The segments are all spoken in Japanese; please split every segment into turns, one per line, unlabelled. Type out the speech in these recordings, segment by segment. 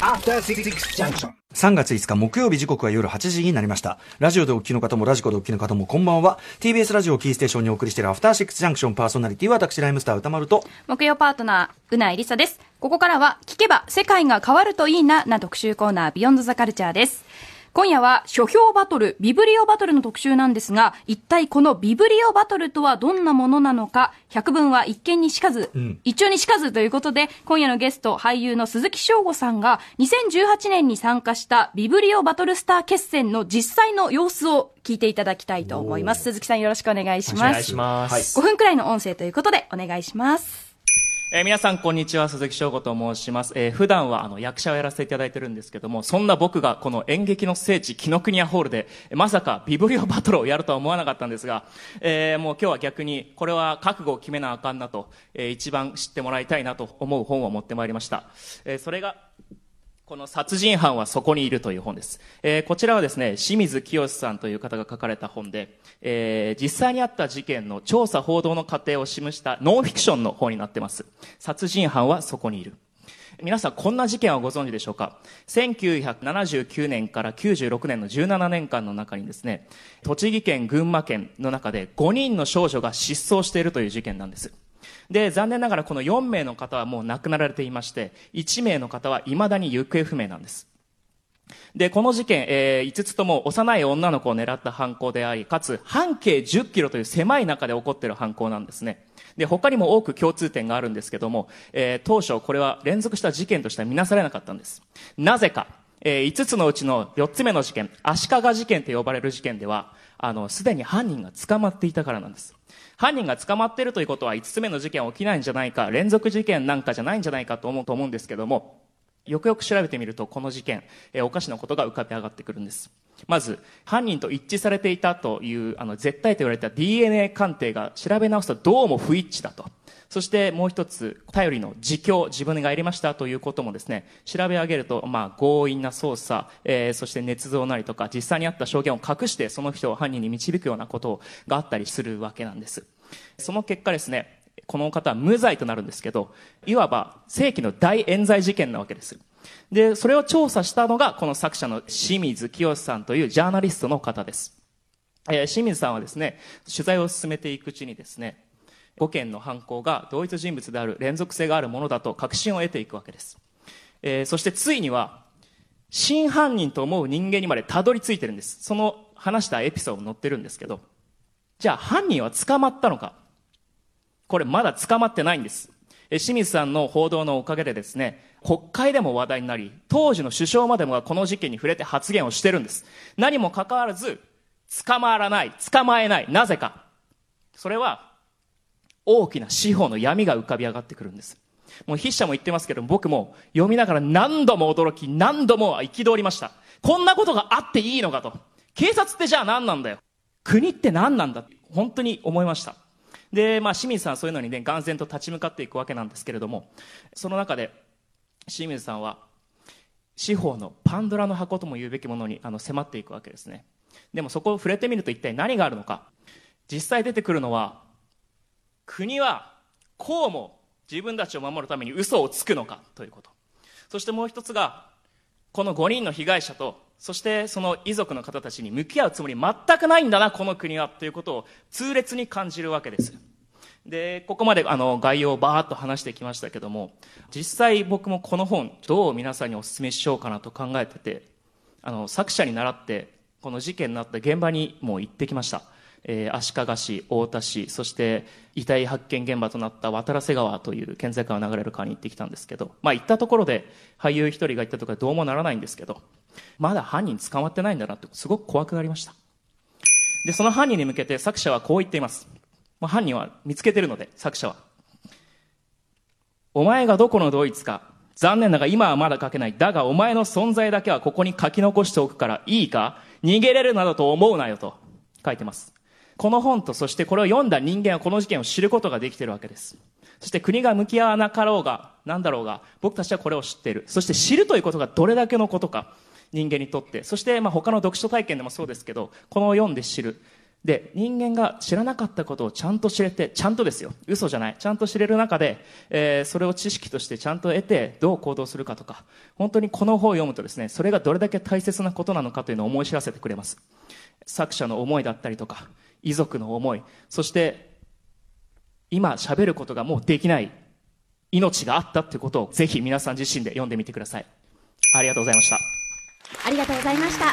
After Six Junction.
3月5日木曜日時刻は夜8時になりました。ラジオでお聞きの方もラジコでお聞きの方もこんばんは。TBS ラジオをキーステーションにお送りしているアフターシックスジャンクションパーソナリティは私ライムスター歌丸と。
木曜パートナー、うないりさです。ここからは、聞けば世界が変わるといいな、な特集コーナー、ビヨンドザカルチャーです。今夜は書評バトル、ビブリオバトルの特集なんですが、一体このビブリオバトルとはどんなものなのか、百聞は一見にしかず、
ん
一丁にしかずということで、今夜のゲスト、俳優の鈴木翔吾さんが、2018年に参加したビブリオバトルスター決戦の実際の様子を聞いていただきたいと思います。鈴木さんよろしくお願いします。
お願いします。
5分くらいの音声ということで、お願いします。
えー皆さん、こんにちは。鈴木翔吾と申します。えー普段は、あの、役者をやらせていただいてるんですけども、そんな僕が、この演劇の聖地、紀ノ国屋ホールで、まさか、ビブリオバトルをやるとは思わなかったんですが、えーもう今日は逆に、これは覚悟を決めなあかんなと、えー一番知ってもらいたいなと思う本を持ってまいりました。えーそれが、この殺人犯はそこにいるという本です。えーこちらはですね、清水清さんという方が書かれた本で、えー実際にあった事件の調査報道の過程を示したノンフィクションの本になってます。殺人犯はそこにいる。皆さん、こんな事件はご存知でしょうか？1979年から96年の17年間の中にですね、栃木県、群馬県の中で5人の少女が失踪しているという事件なんです。で、残念ながらこの4名の方はもう亡くなられていまして、1名の方は未だに行方不明なんです。で、この事件、えー5つとも幼い女の子を狙った犯行であり、かつ半径10キロという狭い中で起こっている犯行なんですね。で、他にも多く共通点があるんですけども、えー当初これは連続した事件としては見なされなかったんです。なぜか、え5つのうちの4つ目の事件、足利事件と呼ばれる事件では、あの、すでに犯人が捕まっていたからなんです。犯人が捕まっているということは5つ目の事件起きないんじゃないか、連続事件なんかじゃないんじゃないかと思うと思うんですけども、よくよく調べてみると、この事件、えおかしなことが浮かび上がってくるんです。まず、犯人と一致されていたという、あの、絶対と言われた DNA 鑑定が調べ直すとどうも不一致だと。そしてもう一つ、頼りの自供、自分がやりましたということもですね、調べ上げると、まあ、強引な捜査、えーそして捏造なりとか、実際にあった証言を隠して、その人を犯人に導くようなことがあったりするわけなんです。その結果ですね、この方は無罪となるんですけど、いわば世紀の大冤罪事件なわけです。で、それを調査したのが、この作者の清水清さんというジャーナリストの方です。えー清水さんはですね、取材を進めていくうちにですね、5件の犯行が同一人物である連続性があるものだと確信を得ていくわけです。えーそしてついには、真犯人と思う人間にまでたどり着いてるんです。その話したエピソード載ってるんですけど、じゃあ犯人は捕まったのか？これまだ捕まってないんです。え清水さんの報道のおかげでですね、国会でも話題になり、当時の首相までもがこの事件に触れて発言をしてるんです。何もかかわらず、捕まらない、捕まえない、なぜか。それは、大きな司法の闇が浮かび上がってくるんです。もう筆者も言ってますけど、僕も読みながら何度も驚き、何度も憤りました。こんなことがあっていいのかと。警察ってじゃあ何なんだよ。国って何なんだって本当に思いました。で、まあ、清水さんはそういうのにね、眼然と立ち向かっていくわけなんですけれども、その中で、清水さんは、司法のパンドラの箱とも言うべきものにあの迫っていくわけですね。でもそこを触れてみると一体何があるのか。実際出てくるのは、国はこうも自分たちを守るために嘘をつくのかということ。そしてもう一つが、この5人の被害者と、そしてその遺族の方たちに向き合うつもり全くないんだな、この国は、ということを痛烈に感じるわけです。で、ここまであの概要をバーッと話してきましたけども、実際僕もこの本、どう皆さんにお勧めしようかなと考えてて、あの、作者に倣って、この事件になった現場にもう行ってきました。えー足利市、太田市、そして遺体発見現場となった渡良瀬川という県境を流れる川に行ってきたんですけど、まあ行ったところで俳優一人が行ったとかどうもならないんですけど、まだ犯人捕まってないんだなってすごく怖くなりました。で、その犯人に向けて作者はこう言っています。まあ、犯人は見つけてるので、作者は。お前がどこのドイツか、残念だがら今はまだ書けない。だがお前の存在だけはここに書き残しておくからいいか？逃げれるなどと思うなよと書いてます。この本とそしてこれを読んだ人間はこの事件を知ることができているわけです。そして国が向き合わなかろうが、なんだろうが、僕たちはこれを知っている。そして知るということがどれだけのことか、人間にとって。そしてまあ他の読書体験でもそうですけど、このを読んで知る。で、人間が知らなかったことをちゃんと知れて、ちゃんとですよ。嘘じゃない。ちゃんと知れる中で、えーそれを知識としてちゃんと得て、どう行動するかとか、本当にこの本を読むとですね、それがどれだけ大切なことなのかというのを思い知らせてくれます。作者の思いだったりとか、遺族の思い、そして、今喋ることがもうできない命があったってことをぜひ皆さん自身で読んでみてください。ありがとうございました。
ありがとうございました。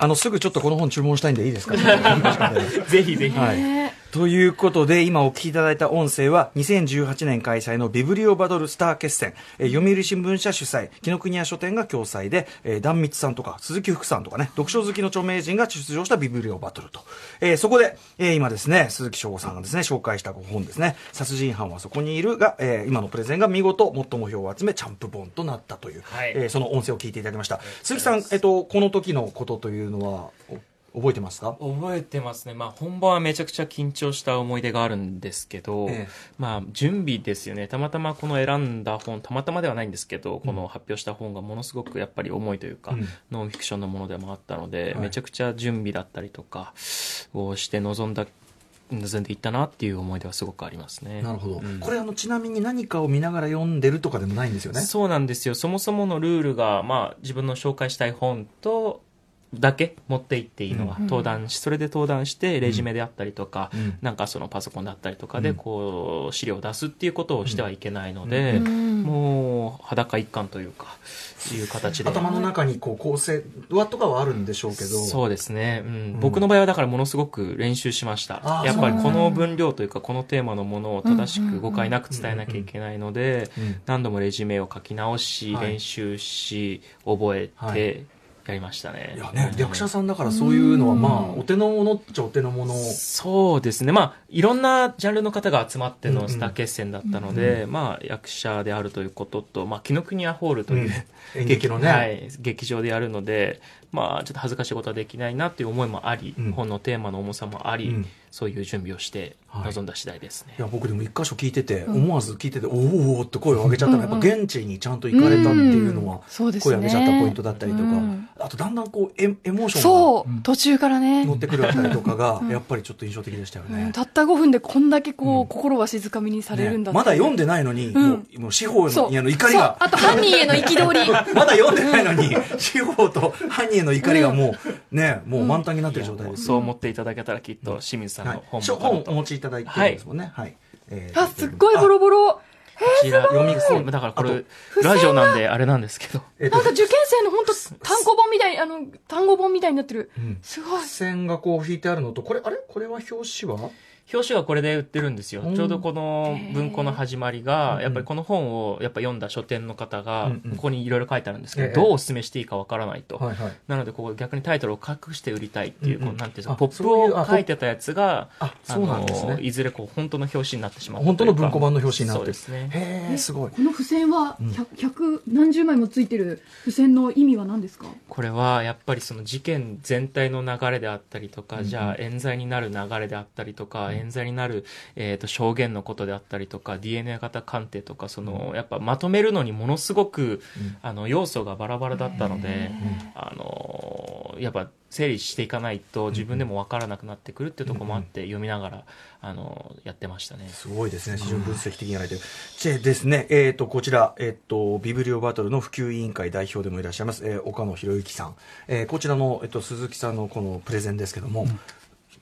あの、すぐちょっとこの本注文したいんでいいですか？
ぜひぜひ。
はい。ということで、今お聞きいただいた音声は、2018年開催のビブリオバトルスター決戦、えー読売新聞社主催、紀ノ国屋書店が共催で、えー、壇蜜さんとか、鈴木福さんとかね、読書好きの著名人が出場したビブリオバトルと。えーそこで、えー今ですね、鈴木翔吾さんがですね、紹介した本ですね、殺人犯はそこにいるが、えー今のプレゼンが見事、最も票を集め、チャンプ本となったという、
はい
えーその音声を聞いていただきました。鈴木さん、えっと、この時のことというのは、お覚えてますか？
覚えてますね、まあ、本番はめちゃくちゃ緊張した思い出があるんですけど、
ええ。
まあ、準備ですよね、たまたまこの選んだ本、たまたまではないんですけど、この発表した本がものすごくやっぱり重いというか、
うん。
ノンフィクションのものでもあったので、
はい。
めちゃくちゃ準備だったりとかをして臨んだ、臨んでいったなっていう思い出はすごくありますね。
なるほど、
うん。
これあのちなみに何かを見ながら読んでるとかでもないんですよね？
そうなんですよ。そもそものルールが、まあ、自分の紹介したい本と、だけ持って行っていいのは、登壇し、それで登壇して、レジュメであったりとか、
うん。
なんかそのパソコンだったりとかで、
うん。
こう、資料を出すっていうことをしてはいけないので、もう、裸一貫というか、いう形で。
頭の中にこう構成はとかはあるんでしょうけど。
そうですね、うん。僕の場合はだからものすごく練習しました。やっぱりこの分量というかこのテーマのものを正しく誤解なく伝えなきゃいけないので
うん。
何度もレジュメを書き直し
はい。
練習し覚え
はい。
てやりましたね。
いやね、
うん。
役者さんだからそういうのはまあお手の物っちゃお手の物。
そうですね。まあいろんなジャンルの方が集まって
うんうん。
のスター決戦だったので、まあ役者であるということと、まあ、紀ノ国屋ホールという、
うん。演劇のね。
はい、劇場でやるので、まあ、ちょっと恥ずかしいことはできないなっていう思いもあり、
うん。
本のテーマの重さもあり、
うん
そういう準備をして
はい。
臨んだ次第ですね。
いや僕でも一箇所聞いてて、思わず聞いてておーおーって声を上げちゃったの。はやっぱ現地にちゃんと行かれたっていうのは、
うんね
声を上げちゃったポイントだったりとか、
うん
あとだんだんこうエエモーション
そう、途中からね。
が乗ってくるあたりとかがやっぱりちょっと印象的でしたよね。
うん。たった5分でこんだけこう、
うん。
心は静かみにされるんだ
ねまだ読ん
で
でないのに、
ん。
もうもう司法
そう
のいやの怒りが
あと犯人への憤り。
まだ読んでないのに、司法と犯人への怒りがもう、ね、もう満タンになってる状態です。
そう思っていただけたらきっと清水さん
はい。
の本
書
も買うと。
本お持ちいただいてるんですもんね。はい。えー
あすっごいボロボロ。
こちら読み込むだからこれラジオなんであれなんですけど。
えっと
なんか受験生の本当単行本みたいあの単語本みたいになってる、
ん。
すごい。
付箋がこう引いてあるのと、これ、あれ？これは表紙は？
表紙がこれで売ってるんですよ、
うん。
ちょうどこの文庫の始まりが、やっぱりこの本をやっぱ読んだ書店の方が、ここにいろいろ書いてあるんですけど、
ええ。
どうお勧めしていいかわからないと。なのでここ逆にタイトルを隠して売りたいっていう、こうなんていうんですか
あ
ポップ。を書いてたやつが
あそうなんですね。
のいずれこう本当の表紙になってしまった
本当の文庫版の
の
表紙になってる。
そうですね。
へえ、すごい。
この付箋は百百何十枚もついてる付箋の意味は何ですか？
これはやっぱりその事件全体の流れであったりとか、じゃあ冤罪になる流れであったりとか、冤罪になる、えー、と証言のことであったりとか DNA 型鑑定とかその、やっぱまとめるのにものすごく、あの要素がバラバラだったので、あのやっぱ整理していかないと自分でも分からなくなってくるっていうところもあって、読みながら、あのやってましたね。
すごいですね。非常に分析的にやられてる。でですね、えっ、と、こちら、えっ、と、ビブリオバトルの普及委員会代表でもいらっしゃいます、えー岡野博之さん。えーこちらの、えっ、と、鈴木さんのこのプレゼンですけども、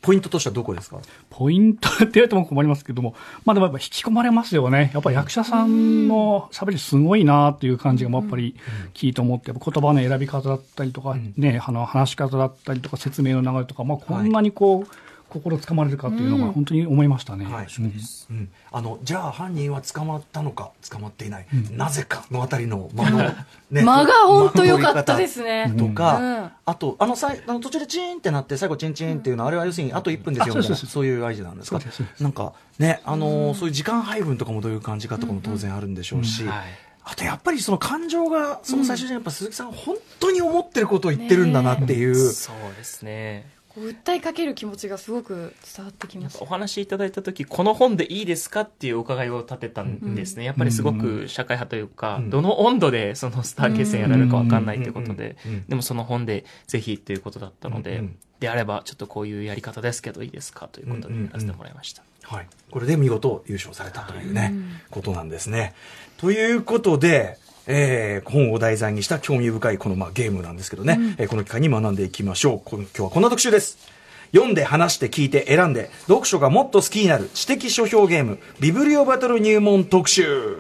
ポイントとしてはどこですか？
ポイントって言われても困りますけども、まあでもやっぱ引き込まれますよね。やっぱ役者さんの喋りすごいなっていう感じがやっぱり聞いて思って、やっぱ言葉の選び方だったりとか、ね、あの話し方だったりとか説明の流れとか、まあこんなにこう、心つかまれるかっていうのが本当に思いましたね。
はい。
うん。
うん、あのじゃあ犯人は捕まったのか捕まっていない、なぜかのあたりの間の、ね
間が本当良かったですね。
とか、
うん。
あとあのさいあの途中でチーンってなって最後チンチンっていうのはあれは要するにあと1分ですよみたいな
あそう
いう合図なんですか？なんかねあのーそういう時間配分とかもどういう感じかとかも当然あるんでしょうし、
はい。
あとやっぱりその感情がその最終的にやっぱ鈴木さん本当に思ってることを言ってるんだなっていう、
そうですね。
訴えかける気持ちがすごく伝わってきました。
お話しいただいた時この本でいいですかっていうお伺いを立てたんですね、やっぱりすごく社会派というか、
うん。
どの温度でそのスター決戦やられるか分かんないってことで、
うんうん
でもその本でぜひっていうことだったので、
うんうん
であればちょっとこういうやり方ですけどいいですかということでやらせてもらいました、
はい。これで見事優勝されたというね、ことなんですね。ということで、えー本を題材にした興味深いこの、まあ、ゲームなんですけどね、えーこの機会に学んでいきましょう。今日はこんな特集です。読んで話して聞いて選んで読書がもっと好きになる知的書評ゲームビブリオバトル入門特集。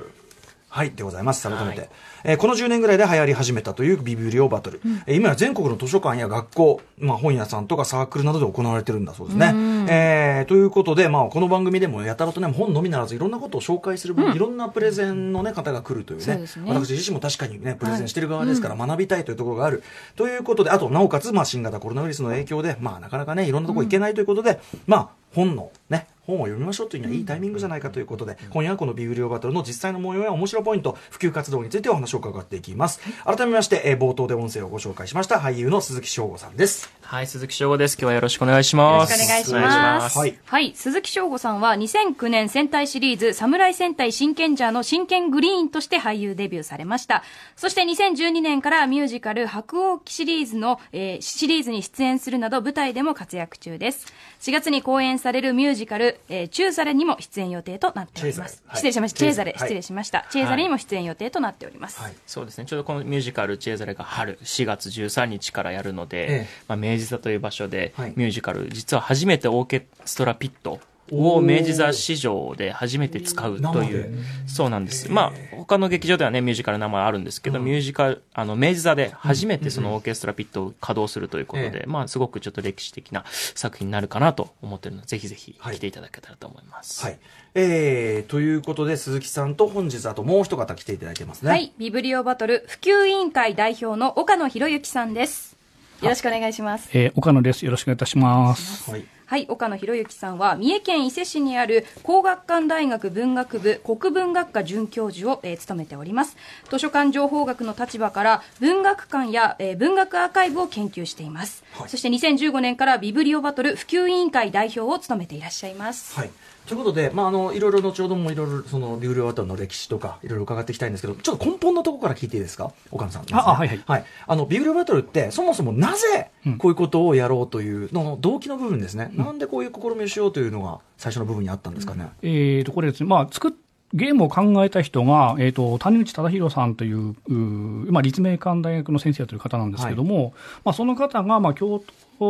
はいでございます。改めて、
はい
えーこの10年ぐらいで流行り始めたというビブリオバトル、えー今や全国の図書館や学校、まあ、本屋さんとかサークルなどで行われてるんだそうですね、えーということで、まあ、この番組でもやたらとね本のみならずいろんなことを紹介する、いろんなプレゼンの、ね、方が来るというね。
ね。
私自身も確かにねプレゼンしてる側ですから学びたいというところがある、ということであとなおかつ、まあ、新型コロナウイルスの影響で、まあ、なかなかねいろんなところ行けないということで、まあ本のね本を読みましょうというにはいいタイミングじゃないかということで、今夜はこのビブリオバトルの実際の模様や面白ポイント、普及活動についてお話を伺っていきます。改めまして、えー冒頭で音声をご紹介しました俳優の鈴木翔吾さんです。
はい鈴木翔吾です今日はよろしくお願いします
よろしくお願いします。
はい
はい。鈴木翔吾さんは2009年戦隊シリーズ、侍戦隊真剣ジャーの真剣グリーンとして俳優デビューされました。そして2012年からミュージカル白鸚記シリーズの、えーシリーズに出演するなど舞台でも活躍中です。4月に公演されるミュージカル、えーチューザレにも出演予定となっております。失礼しました。チェーザレ、
はい
失礼しました。チェーザレにも出演予定となっております。
はい
そうですねちょうどこのミュージカル「チェーザレ」が春4月13日からやるので、
ええ
まあ、明治座という場所で
はい
ミュージカル、実は初めてオーケストラピットを明治座史上で初めて使うというそうなんですまあ他の劇場ではねミュージカル名前あるんですけど、ミュージカルあの明治座で初めてそのオーケストラピットを稼働するということで、
え
まあすごくちょっと歴史的な作品になるかなと思ってるのでぜひぜひ
はい
来ていただけたらと思います、
はい。えー、ということで、鈴木さんと本日あともう一方来ていただいてますね。
はい。ビブリオバトル普及委員会代表の岡野博之さんです。よろしくお願いします。
えー岡野です。よろしくお願いいたします。
はい。
はい、岡野博之さんは三重県伊勢市にある工学館大学文学部国文学科准教授を、えー務めております。図書館情報学の立場から文学館や、えー文学アーカイブを研究しています、
はい。
そして2015年からビブリオバトル普及委員会代表を務めていらっしゃいます、
はい。ということで、まあ、あの、いろいろ後ほどもいろいろ、その、ビブリオバトルの歴史とか、いろいろ伺っていきたいんですけど、ちょっと根本のところから聞いていいですか？岡野さんね、
ああはいはい。
はい。あの、ビブリオバトルって、そもそもなぜ、こういうことをやろうというのの動機の部分ですね。なんでこういう試みをしようというのが、最初の部分にあったんですかね？
えーと、これですね、まあ、作っゲームを考えた人が、えー、と谷口忠弘さんといううー、まあ、立命館大学の先生という方なんですけども、まあ、その方が、まあ、京都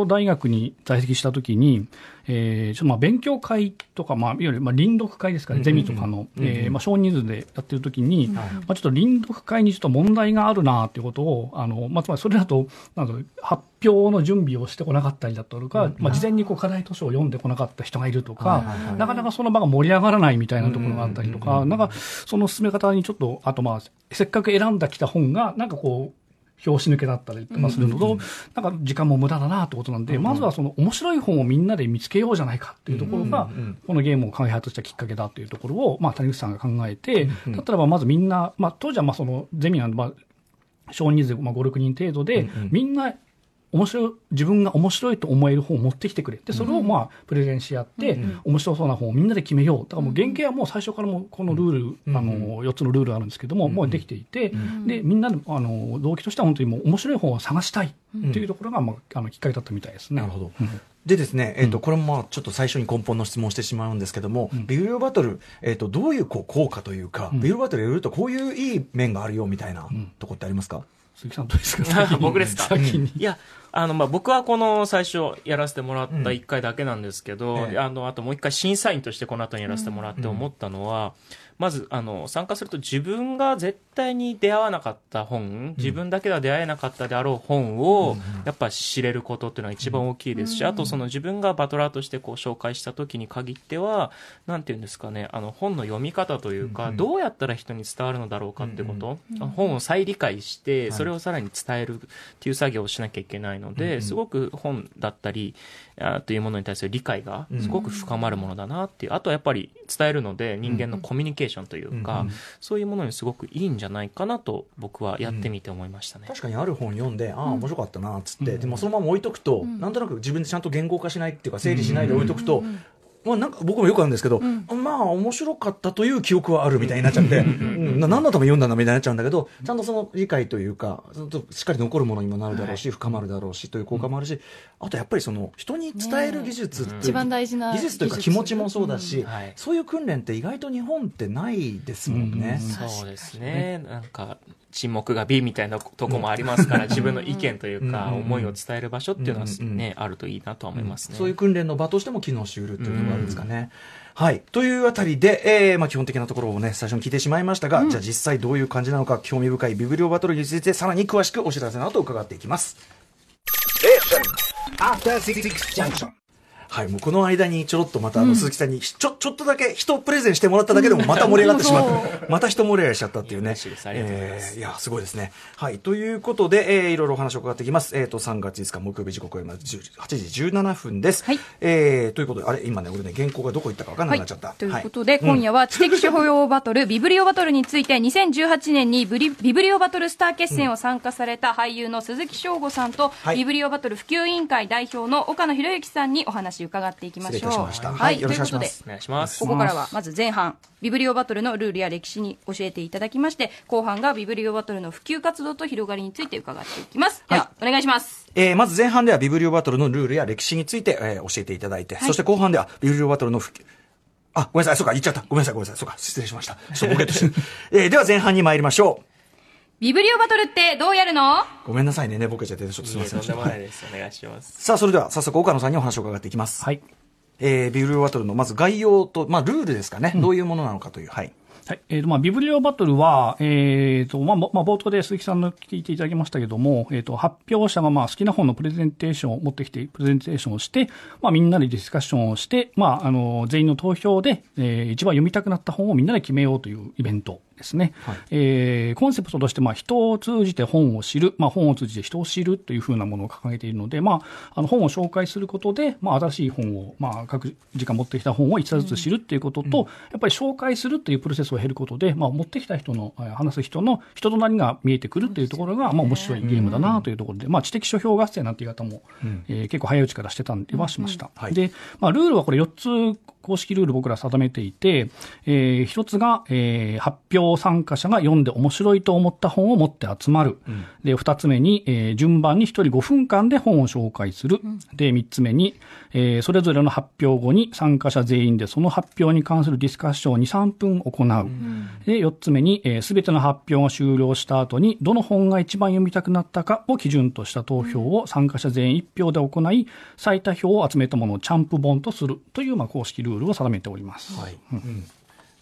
大学に在籍したときに、えーちょっとまあ勉強会とか、まあ、いわゆるまあ臨読会ですかね、ゼミとかの、えーまあ、少人数でやってるときに、まあ、ちょっと臨読会にちょっと問題があるなということを、あのまあ、つまりそれだとなん発表の準備をしてこなかったりだとか、まあ、事前にこう課題図書を読んでこなかった人がいるとか、なかなかその場が盛り上がらないみたいなところがあったりとか、なんかその進め方にちょっと、あとまあ、せっかく選んだきた本が、なんかこう、表紙抜けだったりとかするのと、なんか時間も無駄だなってことなんで、まずはその面白い本をみんなで見つけようじゃないかっていうところが、このゲームを開発したきっかけだっていうところを、まあ、谷口さんが考えて、だったらばまずみんな、まあ、当時はまあそのゼミなんで、まあ、少人数、まあ、5、6人程度で、みんな面白い自分が面白いと思える本を持ってきてくれ。でそれをまあプレゼンし合って、面白そうな本をみんなで決めよう。だからもう原型はもう最初からもうこのルール、あの4つのルールあるんですけども、もうできていて、でみんなであの動機としては本当にもう面白い本を探したいっていうところが、まあ、あのきっかけだったみたいですね。
なるほど。でですね、えっ、と、これもまあちょっと最初に根本の質問をしてしまうんですけども、ビブリオバトル、えっ、と、どういうこう効果というか、ビブリオバトルやるとこういういい面があるよみたいなとこってありますか、
鈴木さんどうですか？
僕ですか？
先に。
いや、あの、まあ、僕はこの最初やらせてもらった1回だけなんですけど、
ええ。
あの、あともう1回審査員としてこの後にやらせてもらって思ったのは、まず、あの、参加すると自分が絶対に出会わなかった本、自分だけでは出会えなかったであろう本を、やっぱ知れることっていうのは一番大きいですし、あとその自分がバトラーとしてこう紹介した時に限っては、なんていうんですかね、あの、本の読み方というか、どうやったら人に伝わるのだろうかってこと、本を再理解して、それをさらに伝えるっていう作業をしなきゃいけないので、すごく本だったり、あというものに対する理解がすごく深まるものだなっていう。あとはやっぱり伝えるので人間のコミュニケーションというか、そういうものにすごくいいんじゃないかなと僕はやってみて思いましたね。
確かにある本読んで、ああ、面白かったな、っつって、でもそのまま置いとくと、なんとなく自分でちゃんと言語化しないっていうか、整理しないで置いとくと、まあ、なんか僕もよくあるんですけど、まあ面白かったという記憶はあるみたいになっちゃって、うん。な何のために読んだんだみたいになっちゃうんだけど、ちゃんとその理解というか、しっかり残るものにもなるだろうし、深まるだろうしという効果もあるし、あとやっぱりその人に伝える技術っていう、
一番大事な
技術というか気持ちもそうだし、
うん。はい。
そういう訓練って意外と日本ってないですもんね。
そうですね。なんか、沈黙が美みたいなとこもありますから、自分の意見というか、思いを伝える場所っていうのはね、あるといいなとは思いますね。
そういう訓練の場としても機能しうるというのがあるんですかね。はい。というあたりで、えー、まあ基本的なところをね、最初に聞いてしまいましたが、じゃあ実際どういう感じなのか、興味深いビブリオバトルについてさらに詳しくお知らせの後伺っていきます。
Junction.
はい、もうこの間にちょろっとまたあの鈴木さんにちょ、ちょっとだけ人プレゼンしてもらっただけでもまた盛り上がってしまった。また人盛り上がりしちゃったっていうね。
い
えーいや、すごいですね。はい、ということで、えー、いろいろお話を伺っていきます。えっ、と、3月5日木曜日時刻は今10 8時17分です。
はい
えー、ということで、あれ、今ね、俺ね、原稿がどこ行ったか分かんなくなっちゃった。
ということで、今夜は知的手法バトル、ビブリオバトルについて、2018年にブリビブリオバトルスター決戦を参加された俳優の鈴木翔吾さんと、
はい
ビブリオバトル普及委員会代表の岡野博之さんにお話伺っていきましょう。
し
は、
はいい
ということで。ここからはまず前半、ビブリオバトルのルールや歴史に教えていただきまして、後半がビブリオバトルの普及活動と広がりについて伺っていきます。では、お願いします。
えーまず前半ではビブリオバトルのルールや歴史について、えー教えていただいて、そして後半ではビブリオバトルの普及あ、ごめんなさい、そうか、言っちゃった。ごめんなさい、ごめんなさい、そうか、失礼しました。ちょっとボケっとして。えーでは前半に参りましょ
ビブリオバトルってどうやるの？
う。ごめんなさいね、寝ぼけちゃって、ちょっとすみません
とんでもないです。お願いします。
さあ、それでは早速岡野さんにお話を伺っていきます。
はい。
えービブリオバトルのまず概要と、まあ、ルールですかね。どういうものなのかという。はい。
はい。えっ、と、まあ、ビブリオバトルは、えっ、と、まあ、まあ、冒頭で鈴木さんの聞いていただきましたけども、えっ、と、発表者が、まあ、好きな本のプレゼンテーションを持ってきて、プレゼンテーションをして、まあ、みんなでディスカッションをして、まあ、あの、全員の投票で、えー一番読みたくなった本をみんなで決めようというイベントですね。えーコンセプトとして、まあ、人を通じて本を知る、まあ、本を通じて人を知るというふうなものを掲げているので、まあ、あの、本を紹介することで、まあ、新しい本を、まあ、各時間持ってきた本を一冊ずつ知るっていうことと、やっぱり紹介するっていうプロセスを経ることで、まあ、持ってきた人の、えー話す人の人となりが見えてくるっていうところが、まあ、面白いゲームだなというところで、まあ、知的書評合戦なんて言い方も、えー結構早いうちからしてたんではしました。
はい。
で、まあ、ルールはこれ4つ公式ルール僕ら定めていて、えー一つが、えー発表参加者が読んで面白いと思った本を持って集まる。で、二つ目に、えー順番に一人5分間で本を紹介する。で、三つ目に、えーそれぞれの発表後に参加者全員でその発表に関するディスカッションを2、3分行う。で、四つ目に、えー、全ての発表が終了した後に、どの本が一番読みたくなったかを基準とした投票を参加者全員1票で行い、最多票を集めたものをチャンプ本とするという、まあ、公式ルールを定めております。
はい。うん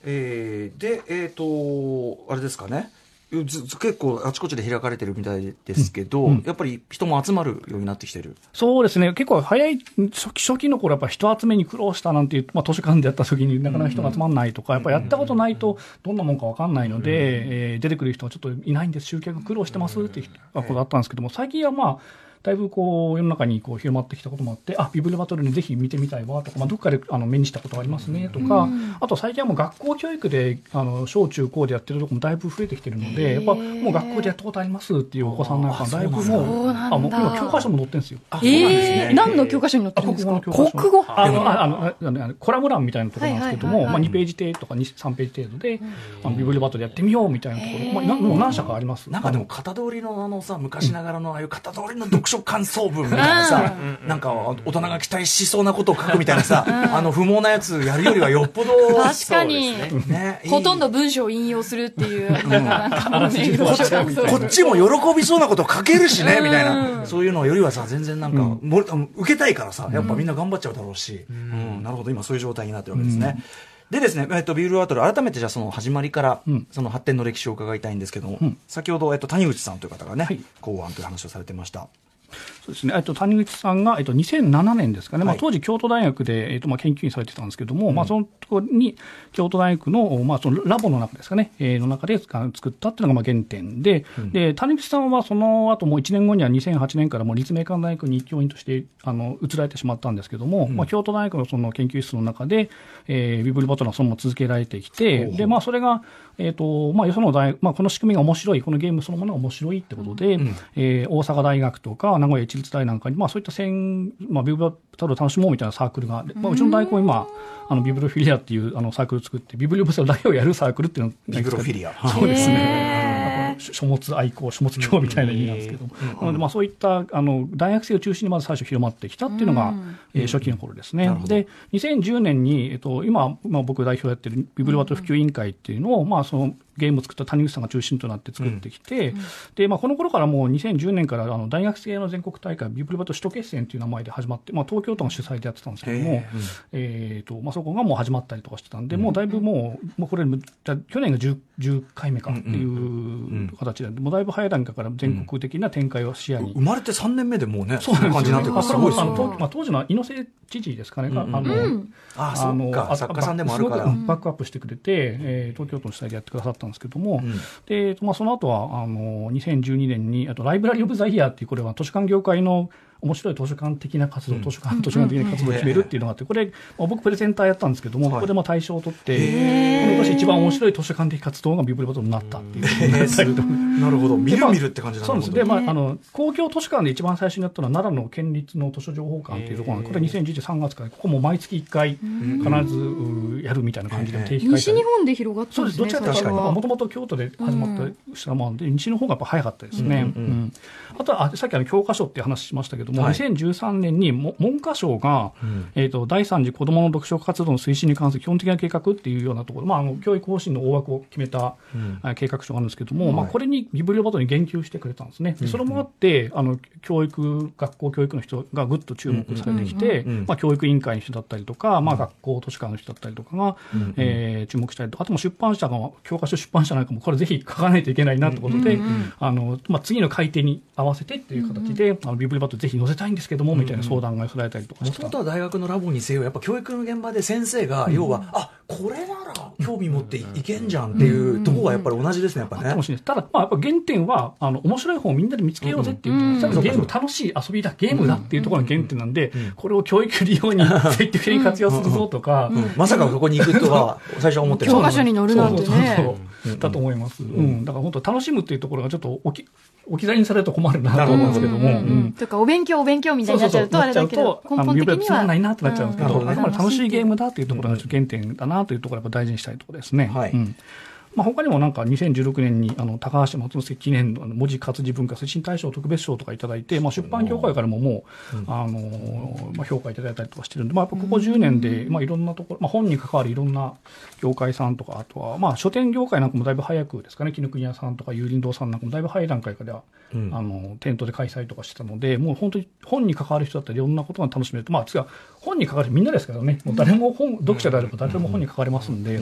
えーで、えっ、と、あれですかね。結構あちこちで開かれてるみたいですけど、やっぱり人も集まるようになってきてる。
そうですね。結構早い、初期初期の頃やっぱ人集めに苦労したなんていう、まあ図書館でやった時になかなか人が集まんないとか、やっぱやったことないとどんなもんかわかんないので、えー出てくる人はちょっといないんです、集客苦労してますっていうことあったんですけども、最近はまあ、だいぶこう世の中にこう広まってきたこともあって、あビブリバトルにぜひ見てみたいわとか、まあ、どっかであの目にしたことがありますねとか、あと最近はもう学校教育であの小中高でやってるとこもだいぶ増えてきてるので、やっぱもう学校でやったことありますっていうお子さんなんかだいぶもう、あもう今教科書も載ってるんですよ。
あ、そうなんです
え
ね。
ー、。何の教科書に載ってるんですか？
あ国語の教科書。
国語？
あの、ああの、あのあのコラム欄みたいなところなんですけども、まあ2ページ程度とか2、3ページ程度で、あのビブリバトルやってみようみたいなところ、まあ、なもう何社かあります。
なんかでも型通りのあのさ、昔ながらのああいう型通りの読書感想文みたいなさ、なんか大人が期待しそうなことを書くみたいなさ、あの不毛なやつやるよりはよっぽど、
確かに、
ね、いい。
ほとんど文章を引用するっていう、なんかもうね
こ
こっちも喜びそうなこと書けるしね、みたいな。そういうのよりはさ、全然なんか、も受けたいからさ、やっぱみんな頑張っちゃうだろうし、うん、なるほど、今そういう状態になってるわけですね。でですね、えっと、ビールバトル、改めてじゃあその始まりから、その発展の歴史を伺いたいんですけども、先ほど、えっと、谷口さんという方がね、考案という話をされてました。
そうですね。えっと、谷口さんが、えっと、2007年ですかね。まあ、
はい。
当時、京都大学で、えっと、まあ、研究員されてたんですけども、まあ、そのところに、京都大学の、まあ、そのラボの中ですかね、えーの中で作ったっていうのが、まあ、原点で、で、谷口さんは、その後、もう1年後には2008年からもう立命館大学に教員として、あの、移られてしまったんですけども、まあ、京都大学のその研究室の中で、えー、ビブリバトルはそのまま続けられてきて、で、まあ、それが、えっ、と、まあ、よその大学、まあ、この仕組みが面白い、このゲームそのものが面白いってことで、えー大阪大学とか、名古屋市立大なんかに、まあ、そういった戦、まあ、ビブラタルを楽しもうみたいなサークルが、まあ、うちの大学も今、あの、ビブロフィリアっていうあのサークルを作って、ビブリオブスだけをやるサークルっていうのが
ビブロフィリア。
そうですね。書書物愛好、書物教みたいな意味なんですけど、なので、まあ、そういったあの大学生を中心にまず最初広まってきたっていうのが、えー初期の頃ですね。で、2010年に、えっと、今、まあ、僕代表やってるビブリバトル普及委員会っていうのを、まあ、そのゲームを作った谷口さんが中心となって作ってきて、で、まあ、この頃からもう2010年からあの大学生の全国大会、ビブリバトル首都決戦っていう名前で始まって、まあ、東京都が主催でやってたんですけども、
へ
えーとまあ、そこがもう始まったりとかしてたんで、もうだいぶもう、もうこれ、去年が 10, 10回目かっていう形で、もうだいぶ早い段階から全国的な展開を視野に。
生まれて3年目でもうね、
そうなんですよね。
感じになってくる。
まあ、当時の猪瀬知事ですかね、あの、
ああ、そっか。
あ
作家さんでもあるから。
すごくバックアップしてくれて、えー東京都の主催でやってくださったんですけども、
ん
で、まあ、その後は、あの、2012年に、あと、ライブラリー・オブ・ザ・イヤーっていう、これは図書館業界の面白い図書館的な活動、図書館、図書館的な活動を決めるっていうのがあって、これ、まあ僕プレゼンターやったんですけども、ここでまあ大賞を取って、この年一番面白い図書館的活動がビブリバトルになったっていう。
なるほど。見る見るって感じなんだ
そうです。で、まあ、あの、公共図書館で一番最初にやったのは奈良の県立の図書情報館っていうところこれは2011年3月から、ここも毎月1回必ずうやるみたいな感じで定期開催。
西日本で広がった
そうです。
んです。ね
どちらかというと、もともと京都で始まった。したもんで、西の方がやっぱ早かったですね。うんあとは、あさっきあの教科書っていう話しましたけども、
はい。
2013年にも文科省が、えっ、と、第3次子供の読書活動の推進に関する基本的な計画っていうようなところ、まあ、あの、教育方針の大枠を決めた、あ計画書があるんですけども、まあ、これにビブリオバトルに言及してくれたんですね。でそれもあって、あの、教育、学校教育の人がぐっと注目されてきて、まあ、教育委員会の人だったりとか、まあ、学校図書館の人だったりとかが、えー注目したりとか、あとも出版社が、教科書出版社なんかも、これぜひ書かないといけないなってことで、あの、まあ、次の改定に合わせてっていう形で、あの、ビブリバトルぜひ載せたいんですけども、みたいな相談が寄せられたりとか
もともとは大学のラボにせよ、やっぱ教育の現場で先生が、要は、あこれなら興味持っていけんじゃんっていうところはやっぱり同じですね、やっぱね。
かもしれないです。ただ、まあ、やっぱ原点は、あの、面白い本をみんなで見つけようぜっていう、
うん
さっきのゲーム楽しい遊びだ、ゲームだっていうところが原点なんで、これを教育利用に積極的に活用するぞとか、
うんまさかそこに行くとは最初は思ってなかった。
教科書に載るなんて
そうそう
ね
そうだと思います。うん。だから本当楽しむっていうところがちょっと置き、置き去りにされると困るなと思うんですけども。うん
とかお勉強お勉強みたいになっちゃうとあれだけど根本的に
指輪つまんな
はい
なってなっちゃうんですけど、
うん。
あくまで楽しいゲームだっていうところが原点だなというところをやっぱ大事にしたいところですね。
はい。
うんまあ、他にもなんか2016年にあの高橋松之助記念の文字活字文化推進大賞特別賞とかいただいて、まあ、出版業界からももう、あのまあ、評価いただいたりとかしてるんで、まあ、やっぱここ10年で、まあ、いろんなところ、まあ、本に関わるいろんな業界さんとか、あとは、まあ、書店業界なんかもだいぶ早くですかね、紀ノ国屋さんとか有林堂さんなんかもだいぶ早い段階からは、あの店頭で開催とかしてたので、もう本当に本に関わる人だったらいろんなことが楽しめると、まあ、本に関わるみんなですからね、もう誰も本、読者であれば誰でも本に関われますんで、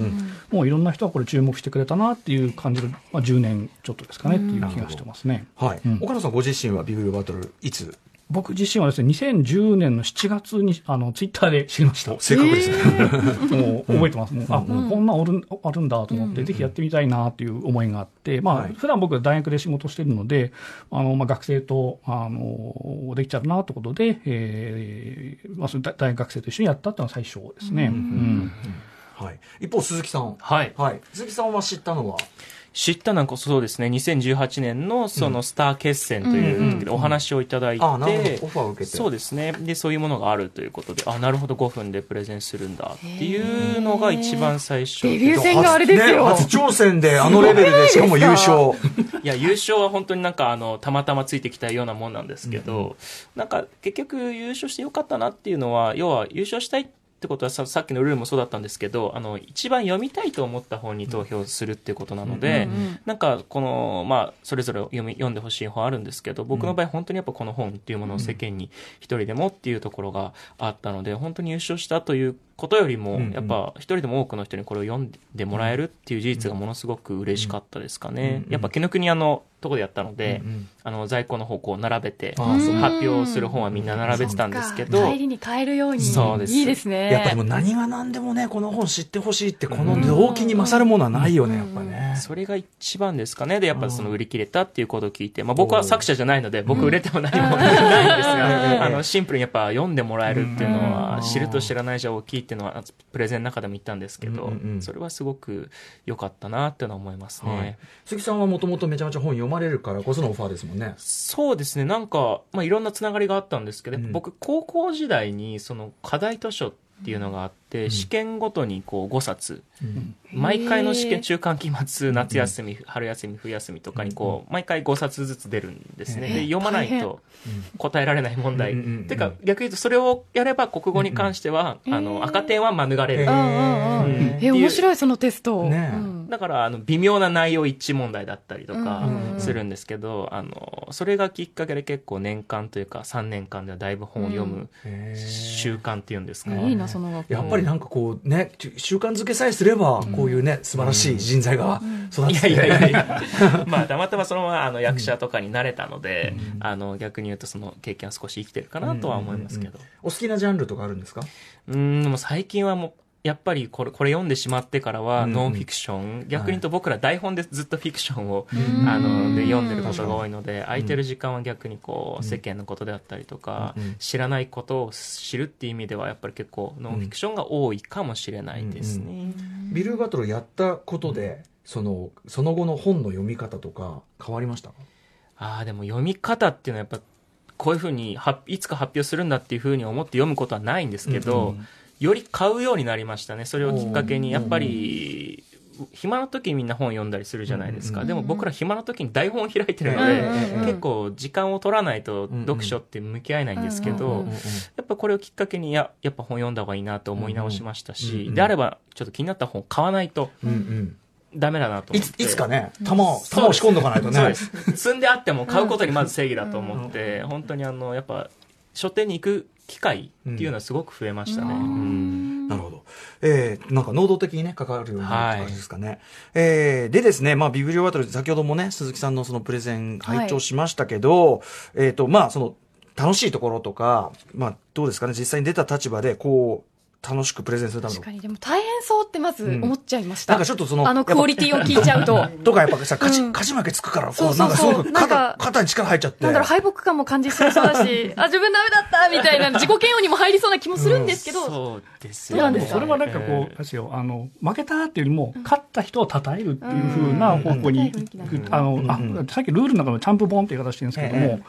もういろんな人がこれ注目してくれたなっていう感じる、まあ、10年ちょっとですかねっていう気がしてますね。
はい。
うん。
岡野さんご自身はビブリオバトルいつ
僕自身はですね、2010年の7月に、あの、ツイッターで知りました。
正確ですね、
もう覚えてます。もうあ、もうこんなんあるあるんだと思って、ぜひやってみたいなっていう思いがあって、まあ、
はい。
普段僕は大学で仕事してるので、あの、まあ、学生と、あの、できちゃうなってことで、えー、まあ、その大大学生と一緒にやったっていうのが最初ですね。うん。
はい、一方鈴木さん。
はい。
はい。鈴木さんは知ったのは？
知ったなんかそうですね、2018年のそのスター決戦というお話をいただいて、
あなるほど。オファーを受けて。
そうですね。で、そういうものがあるということで、あ、なるほど、5分でプレゼンするんだっていうのが一番最初。
デビュー戦があれですよ。
ね初挑戦であのレベルでしかも優勝。
いや、優勝は本当になんか、あの、たまたまついてきたようなもんなんですけど、なんか、結局優勝してよかったなっていうのは、要は優勝したいってことはさ、さっきのルールもそうだったんですけど、あの、一番読みたいと思った本に投票するっていうことなので、なんか、この、まあ、それぞれ読み、読んでほしい本あるんですけど、僕の場合本当にやっぱこの本っていうものを世間に一人でもっていうところがあったので、本当に優勝したということよりも、やっぱ一人でも多くの人にこれを読んでもらえるっていう事実がものすごく嬉しかったですかね。
うん
やっぱ紀ノ国屋のとこでやったので、
うんうん。
あの在庫の方こう並べて、発表する本はみんな並べてたんですけど、
帰りに買えるように。
そうです。
いいですね。
やっぱでも何が何でもね、この本知ってほしいって、この動機に勝るものはないよね、やっぱね。
それが一番ですかね。で、やっぱその売り切れたっていうことを聞いて、まあ僕は作者じゃないので、僕売れても何もないんですが、あの、シンプルにやっぱ読んでもらえるっていうのは、知ると知らないじゃ大きいっていうのは、プレゼンの中でも言ったんですけど
うんうんうん、
それはすごく良かったなっていうのは思います
はい
ね。
鈴木さんはもともとめちゃめちゃ本読まれるからこそのオファーですもんね。
そうですね。なんか、まあいろんなつながりがあったんですけど、
うん
僕、高校時代に、その課題図書っていうのがあって、試験ごとにこう5冊、毎回の試験、中間期末、夏休み、春休み、冬休みとかにこう、毎回5冊ずつ出るんですね。で、読まないと答えられない問題。
うんう
か、逆に言うと、それをやれば国語に関しては、あの、赤点は免れる。
え、面白い、そのテスト。
だから、あの、微妙な内容一致問題だったりとかするんですけど、あの、それがきっかけで結構年間というか3年間ではだいぶ本を読む習慣っていうんですか。
いいな、その。
やっぱりなんかこうね、習慣づけさえすれば、こういうね、素晴らしい人材が育
い
つ
やいやいやいや。まあ、たまたまそのままあの役者とかになれたので、あの、逆に言うとその経験は少し生きてるかなとは思いますけど。
お好きなジャンルとかあるんですか？
うーん、でも最近はもう、やっぱりこれ、これ読んでしまってからは、
うん
ノンフィクション、逆に言うと僕ら台本でずっとフィクションを、あの、で読んでることが多いので、空いてる時間は逆にこう、世間のことであったりとか、
うん。
知らないことを知るっていう意味では、やっぱり結構ノンフィクションが多いかもしれないですね。
ビルバトルやったことで、その、その後の本の読み方とか変わりました
ああ、でも読み方っていうのはやっぱ、こういうふうにはいつか発表するんだっていうふうに思って読むことはないんですけど、より買うようになりましたね。それをきっかけに、やっぱり、暇な時にみんな本読んだりするじゃないですか。でも僕ら暇な時に台本を開いてるので、結構時間を取らないと読書って向き合えないんですけど、やっぱこれをきっかけに、ややっぱ本読んだ方がいいなと思い直しましたし、であればちょっと気になった本買わないと
うんうん。
ダメだなと
い
思って。
つ、いつかね、弾を、弾を仕込んどかないとね。
積んであっても買うことにまず正義だと思って、本当にあの、やっぱ、書店に行く機会っていうのはすごく増えましたね。うん
なるほど。えー、なんか能動的にね、関わるようになる感じですかね。えー、でですね、まあ、ビブリオバトル、先ほどもね、鈴木さんのそのプレゼン拝聴しましたけど、えっ、と、まあ、その、楽しいところとか、まあ、どうですかね、実際に出た立場で、こう、楽しくプレゼンするための。
確かに、でも大変そうってまず思っちゃいました。
なんかちょっとその
あのクオリティを聞いちゃうと。
とかやっぱさ、勝ち、
うん。
勝ち負けつくから、こう、
そうそうそう。
なんかすごく肩、肩に力入っちゃって。
なんだろう、敗北感も感じそうだし、あ、自分ダメだったみたいな、自己嫌悪にも入りそうな気もするんですけど、
そうです
そうなんです
それはなんかこう、ですよ、あの、負けたっていうよりも、勝った人を称えるっていうふうな方向にあの、あ、さっきルールの中のチャンプボンって言い方してるんですけども、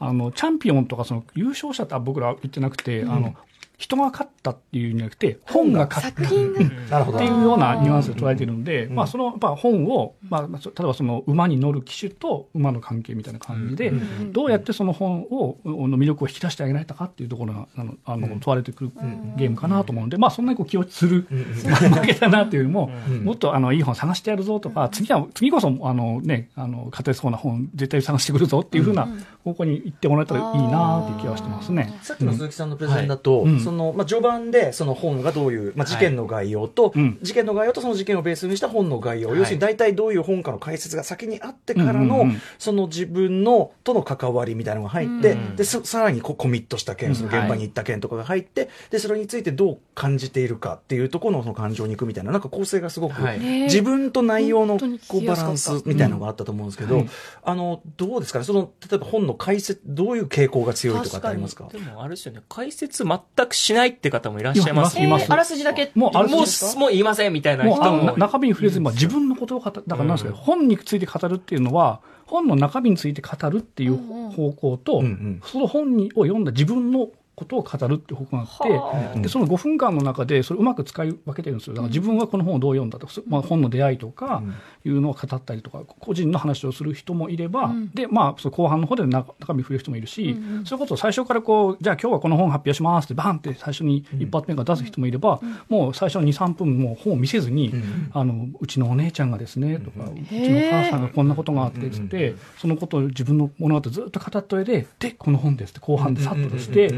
あの、チャンピオンとかその優勝者って僕ら言ってなくて、あの、人が勝ったっていうんじゃなくて、本が勝った。
作品が、
なるほど。
っていうようなニュアンスで捉えてるんで、まあその、やっぱ本を、まあ、そ例えばその馬に乗る騎手と馬の関係みたいな感じで、どうやってその本を、の魅力を引き出してあげられたかっていうところが、あの、あの問われてくるゲームかなと思うんで、まあそんなにこう気落ちする、負けたなっていうよりも、もっとあの、いい本探してやるぞとか、次は、次こそ、あのね、あの、勝てそうな本絶対探してくるぞっていうふうな方向に行ってもらえたらいいなっていう気はしてますね。
さっきの鈴木さんのプレゼンだと、
うん
その、まあ、序盤で、その本がどういう、まあ、事件の概要と、
うん。
事件の概要とその事件をベースにした本の概要、
はい。
要するに大体どういう本かの解説が先にあってからの、
うんうんうん。
その自分の、との関わりみたいなのが入って、
うん
で、そさらにこコミットした件、その現場に行った件とかが入って、で、それについてどう感じているかっていうところのその感情に行くみたいな、なんか構成がすごく、
はい。
自分と内容のこうバランスみたいなのがあったと思うんですけど、
うん。
あの、どうですかね？その、例えば本の解説、どういう傾向が強いとかってありますか？
でもあれですよね、解説全くしないって方もいらっしゃいます
います
えーあらすじだけ
もうあらすじ
もう
ですか？
もう言いませんみたいな
も。うあ
人も
のな中身に触れずに、まあ、自分のことを語る、だからなんですか、本について語るっていうのは、本の中身について語るっていう方向と、
うんうん。
その本にを読んだ自分のことを語るっていう方向があって、でその5分間の中でそれをうまく使い分けてるんですよ。だから自分はこの本をどう読んだとか、まあ、本の出会いとかいうのを語ったりとか、個人の話をする人もいれば、で、まあ、その後半の方で中中身触れる人もいるし、そういうことを最初からこう、じゃあ今日はこの本発表しますってバンって最初に一発目から出す人もいれば、もう最初の2、3分もう本を見せずに、あの、うちのお姉ちゃんがですね、とか、うちのお母さんがこんなことがあって、つって、そのことを自分の物語をずっと語った上で、で、この本ですって後半でさっと出して、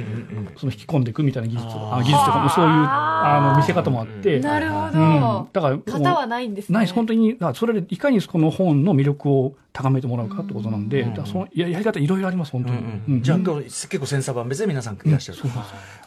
その引き込んでいくみたいな技術とか、あ技術とかもそういうあ。の見せ方もあって、
なるほ
うん。
ど。
だから
型はないんですね。
ないです。本当にだからそれでいかにこの本の魅力を高めてもらうかってことなんで、だからそのややり方いろいろあります本当に、うん
じゃあ、結構千差万別で皆さんいらっしゃる。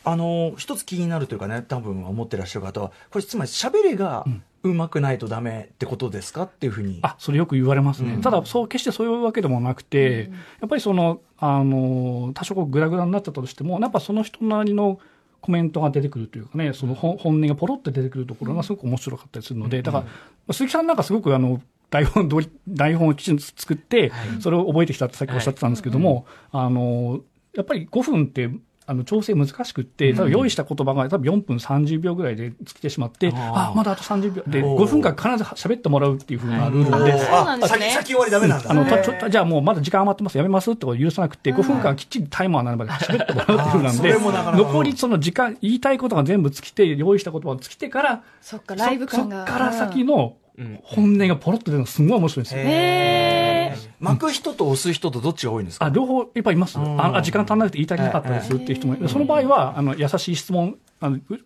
あの、一つ気になるというかね、多分思ってらっしゃる方は、これつまり喋りがうまくないとダメってことですかっていうふうに。
あそれよく言われますね、
うん。
ただそう決してそういうわけでもなくて、やっぱりそのあの多少こうグラグラになってたとしてもやっぱその人なりのコメントが出てくるというかねその本本音がポロって出てくるところがすごく面白かったりするので、だから鈴木さんなんかすごくあの台本通り台本をきちんと作って、それを覚えてきたってさっきおっしゃってたんですけども、あのやっぱり5分ってあの調整難しくって、多分用意した言葉が多分4分30秒ぐらいで尽きてしまって、あまだあと30秒。で、
おー。
5分間必ず喋ってもらうっていうふうなルールなんで、
そうなんですね。
先先終わりダメなんだ。
あのたちょじゃあもうまだ時間余ってます、やめますってことを許さなくて、5分間きっちりタイマーならば喋ってもらうっていうふうなんで。
なかなか、
残りその時間、言いたいことが全部尽きて、用意した言葉が尽きてから、
そっか、ライブ感が。
そそっから先の本音がポロッと出るのがすごい面白いんですよ。
巻く人と押す人とどっちが多いんですか？
あ両方やっぱいます、ああ時間足んなくて言い足りなかったりするっていう人もその場合はあの優しい質問あのう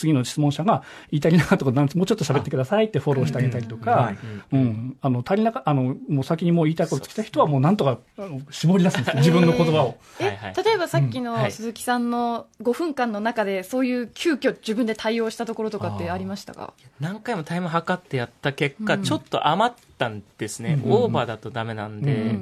次の質問者が言い足りなかったことなんてもうちょっと喋ってくださいってフォローしてあげたりとか、うん。あの足りなかあのもう先にもう言いたいこと尽きた人はもうなんとかあの絞り出すんですよ。自分の言葉を。
え、例えばさっきの
はい。
鈴木さんの5分間の中で、そういう急遽自分で対応したところとかってありましたか？
何回もタイム測ってやった結果、ちょっと余ったんですね、オーバーだとダメなんで、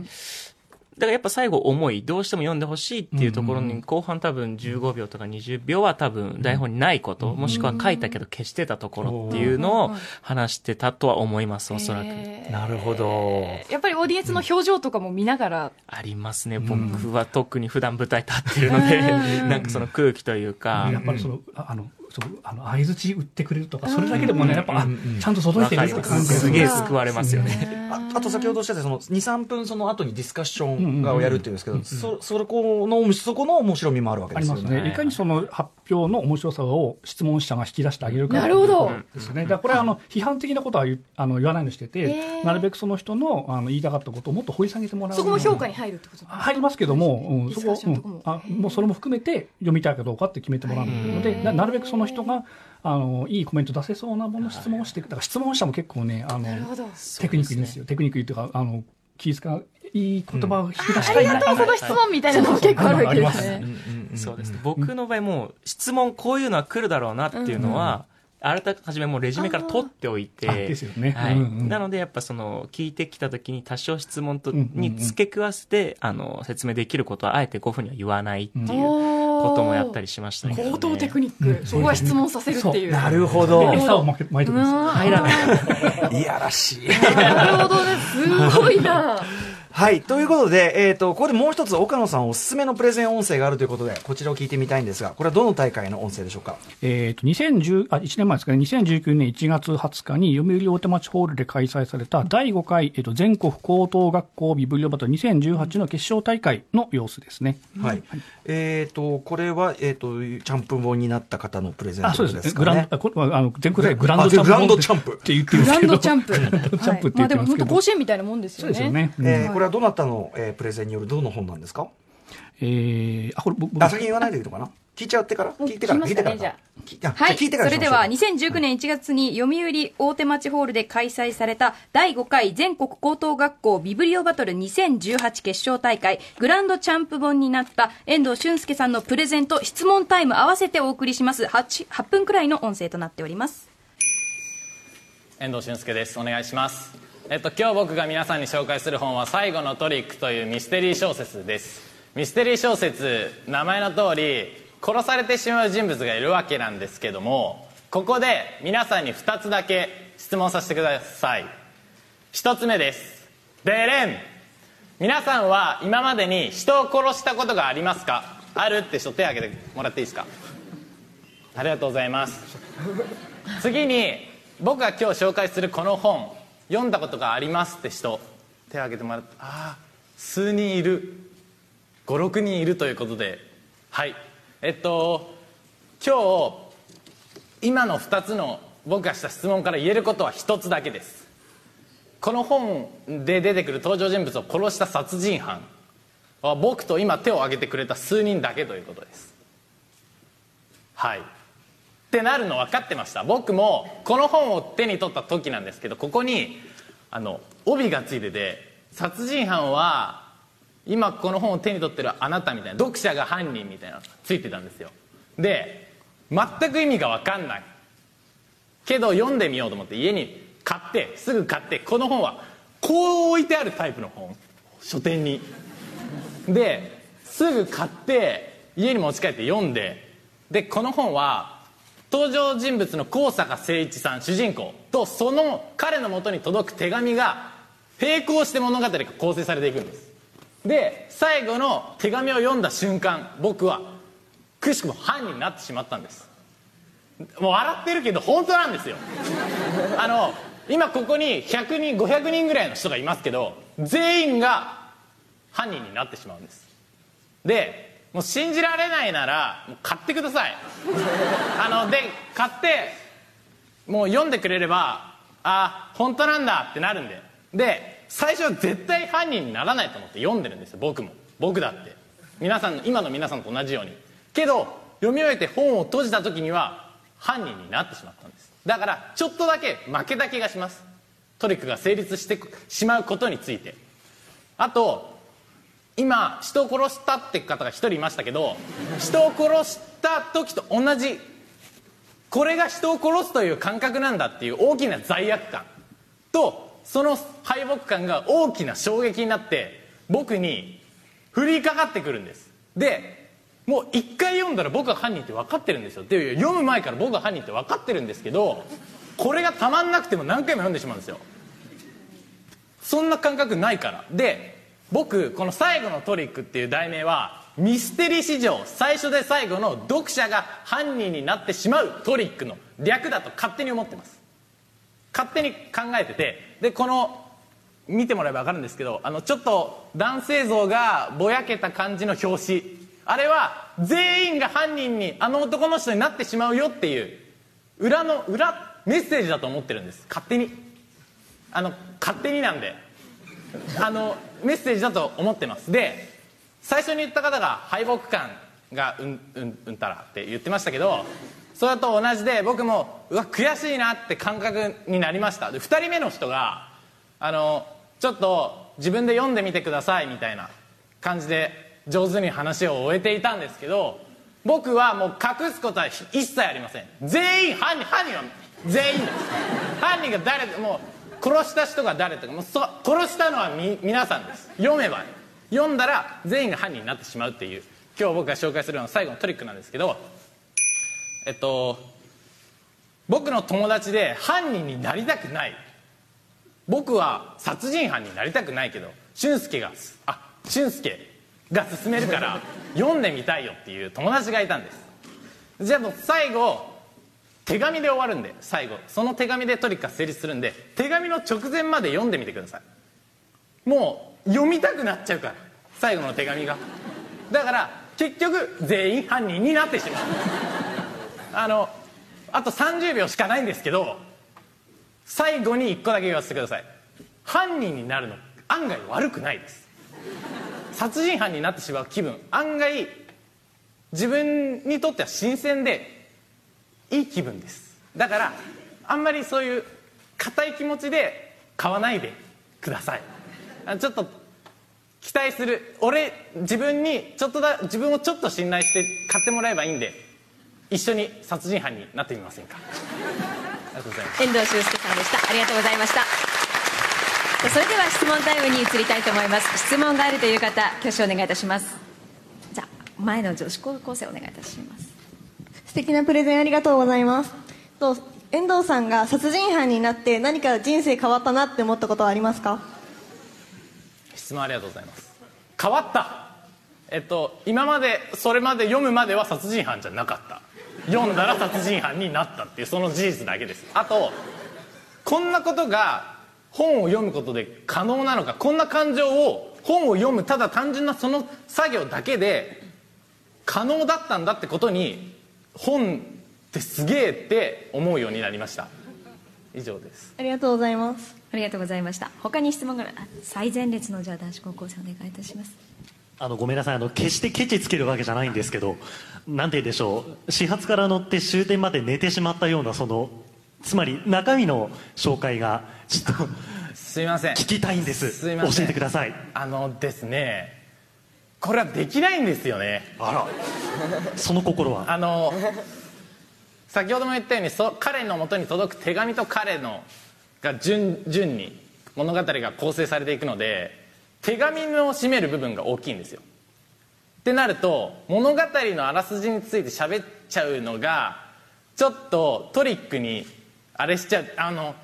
だからやっぱ最後重いどうしても読んでほしいっていうところに後半多分15秒とか20秒は多分台本にないこと、もしくは書いたけど消してたところっていうのを話してたとは思いますおそらく、
なるほど。
やっぱりオーディエンスの表情とかも見ながら、
ありますね僕は特に普段舞台立ってるので、なんかその空気というか、
やっぱりその、ああの、そう、あの、相槌打ってくれるとか、それだけでもね、やっぱ、あちゃんと届いてるって感じが
すげえ救われますよね。
ああと先ほどおっしゃったその2、3分その後にディスカッションがをやるっていうんですけど、そ、そこの、そこの面白みもあるわけ
あ
ですよね。
りますね。いかにその発表の面白さを質問者が引き出してあげるか。
なるほど
ですよね。だからこれはあの、批判的なことはあの言わないようにして
へ
て、
ー
なるべくその人のあの言いたかったことをもっと掘り下げてもらう。
そこも評価に入るってことなんですか？
入りますけども、うん、そこうんあもうそれも含めて読みたいかどうかって決めてもらうので、ななるべくその人があのいいコメント出せそうなもの質問をして。だから質問者も結構ね、あの。テクニックいいんですよ。テクニックいいというか、あの気遣ういい言葉を引き出したいな。
ありがとう、その質問みたいなのも結構あるわけですね。
そうですね。僕の場合もう質問こういうのは来るだろうなっていうのは、あらかじめもうレジュメから取っておいて
あですよね。
はい。なのでやっぱその聞いてきた時に多少質問とに付け加えてあの説明できることはあえて5分には言わないっていう
こ
こともやったりしましたけどね
高等テクニック。そこは質問させるっていう。
なるほど。
餌を巻いておくんですよ。
入らない。
いやらしい。
なるほどね。すごいな。
はい。ということで、えっ、と、ここでもう一つ岡野さんおすすめのプレゼン音声があるということで、こちらを聞いてみたいんですが、これはどの大会の音声でしょうか？
えっ、と、2010、あ、1年前ですかね、2019年1月20日に読売大手町ホールで開催された第5回、えっ、と、全国高等学校ビブリオバトル2018の決勝大会の様子ですね。
はい。えっ、と、これは、えっ、と、チャンプ本になった方のプレゼン
あ、
ト
そうですね。
です
グランド、。あこれはあの、全国大会グランドチャンプ。
グランド チャンプ
って言ってるん
グラン
ですけど。
ドチャンプ。
グランドチャンプって
はいま
言って
あでも本当
ますけど。
甲子園みたいなもんですよね。
そうですよね。うん
えーこれはどなたの、えープレゼンによるどの本なんですか？
えー、あ、これ僕、
あ、先に言わないでいいのかな？聞いちゃってから？聞いてから？
聞
いてから？
はい。
じゃあ聞いてから
それでは、2019年1月に読売大手町ホールで開催された第5回全国高等学校ビブリオバトル2018決勝大会グランドチャンプ本になった遠藤俊介さんのプレゼント質問タイム合わせてお送りします。8, 8分くらいの音声となっております。
遠藤俊介です。お願いしますえっと今日僕が皆さんに紹介する本は最後のトリックというミステリー小説です。ミステリー小説名前の通り殺されてしまう人物がいるわけなんですけどもここで皆さんに2つだけ質問させてください。1つ目です。デレン。皆さんは今までに人を殺したことがありますか？あるって人手挙げてもらっていいですか？ありがとうございます。次に僕が今日紹介するこの本読んだことがありますって人手を挙げてもらってああ数人いる。56人いるということで。はい。えっと今日今の2つの僕がした質問から言えることは1つだけです。この本で出てくる登場人物を殺した殺人犯。は僕と今手を挙げてくれた数人だけということです。はい。ってなるの分かってました。僕もこの本を手に取った時なんですけどここにあの帯がついてて殺人犯は今この本を手に取ってるあなたみたいな読者が犯人みたいなのついてたんですよ。で全く意味が分かんない。けど読んでみようと思って家に買ってすぐ買ってこの本はこう置いてあるタイプの本。書店に。ですぐ買って家に持ち帰って読んででこの本は登場人物の高坂誠一さん主人公とその彼のもとに届く手紙が並行して物語が構成されていくんです。で最後の手紙を読んだ瞬間僕はくしくも犯人になってしまったんです。もう笑ってるけど本当なんですよ。あの今ここに100人500人ぐらいの人がいますけど全員が犯人になってしまうんです。でもう信じられないならもう買ってください。あので買ってもう読んでくれればあ本当なんだってなるんで。で最初は絶対犯人にならないと思って読んでるんですよ僕も。僕だって。皆さん今の皆さんと同じように。けど読み終えて本を閉じた時には犯人になってしまったんです。だからちょっとだけ負けた気がします。トリックが成立してしまうことについて。あと今人を殺したって方が一人いましたけど人を殺した時と同じこれが人を殺すという感覚なんだっていう大きな罪悪感とその敗北感が大きな衝撃になって僕に降りかかってくるんです。でもう一回読んだら僕が犯人って分かってるんですよ。で読む前から僕が犯人って分かってるんですけどこれがたまんなくても何回も読んでしまうんですよ。そんな感覚ないから。で僕この「最後のトリック」っていう題名はミステリー史上最初で最後の読者が犯人になってしまうトリックの略だと勝手に思ってます。勝手に考えててでこの見てもらえば分かるんですけどあのちょっと男性像がぼやけた感じの表紙。あれは全員が犯人にあの男の人になってしまうよっていう裏の裏メッセージだと思ってるんです。勝手に。あの勝手になんで。あのメッセージだと思ってます。で最初に言った方が敗北感がうんうんうんたらって言ってましたけどそれと同じで僕もうわ悔しいなって感覚になりました。で2人目の人があのちょっと自分で読んでみてくださいみたいな感じで上手に話を終えていたんですけど僕はもう隠すことは一切ありません。全員犯人犯人は全員です。犯人が誰でもう殺した人が誰とかもうそ殺したのはみ皆さんです。読めば読んだら全員が犯人になってしまうっていう。今日僕が紹介するのは最後のトリックなんですけどえっと僕の友達で犯人になりたくない。僕は殺人犯になりたくないけど俊介があ俊介が勧めるから読んでみたいよっていう友達がいたんです。じゃあもう最後手紙で終わるんで最後。その手紙でトリックが成立するんで手紙の直前まで読んでみてください。もう読みたくなっちゃうから最後の手紙が。だから結局全員犯人になってしまう。あのあと30秒しかないんですけど最後に1個だけ言わせてください。犯人になるの案外悪くないです。殺人犯になってしまう気分。案外自分にとっては新鮮でいい気分です。だからあんまりそういう硬い気持ちで買わないでください。ちょっと期待する。俺自分にちょっとだ自分をちょっと信頼して買ってもらえばいいんで一緒に殺人犯になってみませんか。ありがとうございます。
遠藤修介さんでした。ありがとうございました。それでは質問タイムに移りたいと思います。質問があるという方挙手お願いいたします。じゃあ前の女子高校生お願いいたします。
敵なプレゼンありがとうございます。遠藤さんが殺人犯になって何か人生変わったなって思ったことはありますか？
質問ありがとうございます。変わった。えっと今までそれまで読むまでは殺人犯じゃなかった。読んだら殺人犯になったっていうその事実だけです。あとこんなことが本を読むことで可能なのかこんな感情を本を読むただ単純なその作業だけで可能だったんだってことに本ってすげえって思うようになりました。以上です。
ありがとうございます。
ありがとうございました。他に質問がある。あ最前列のじゃあ男子高校生お願いいたします。
あのごめんなさい。あの決してケチつけるわけじゃないんですけどなんて言うんでしょう。始発から乗って終点まで寝てしまったようなそのつまり中身の紹介がちょっと
すいません。
聞きたいんです。
すいません。
教えてください。
あのですねこれはできないんですよね。
あら。その心は？
あの先ほども言ったようにそ彼のもとに届く手紙と彼のが順順に物語が構成されていくので手紙の占める部分が大きいんですよ。ってなると物語のあらすじについて喋っちゃうのがちょっとトリックにあれしちゃうあの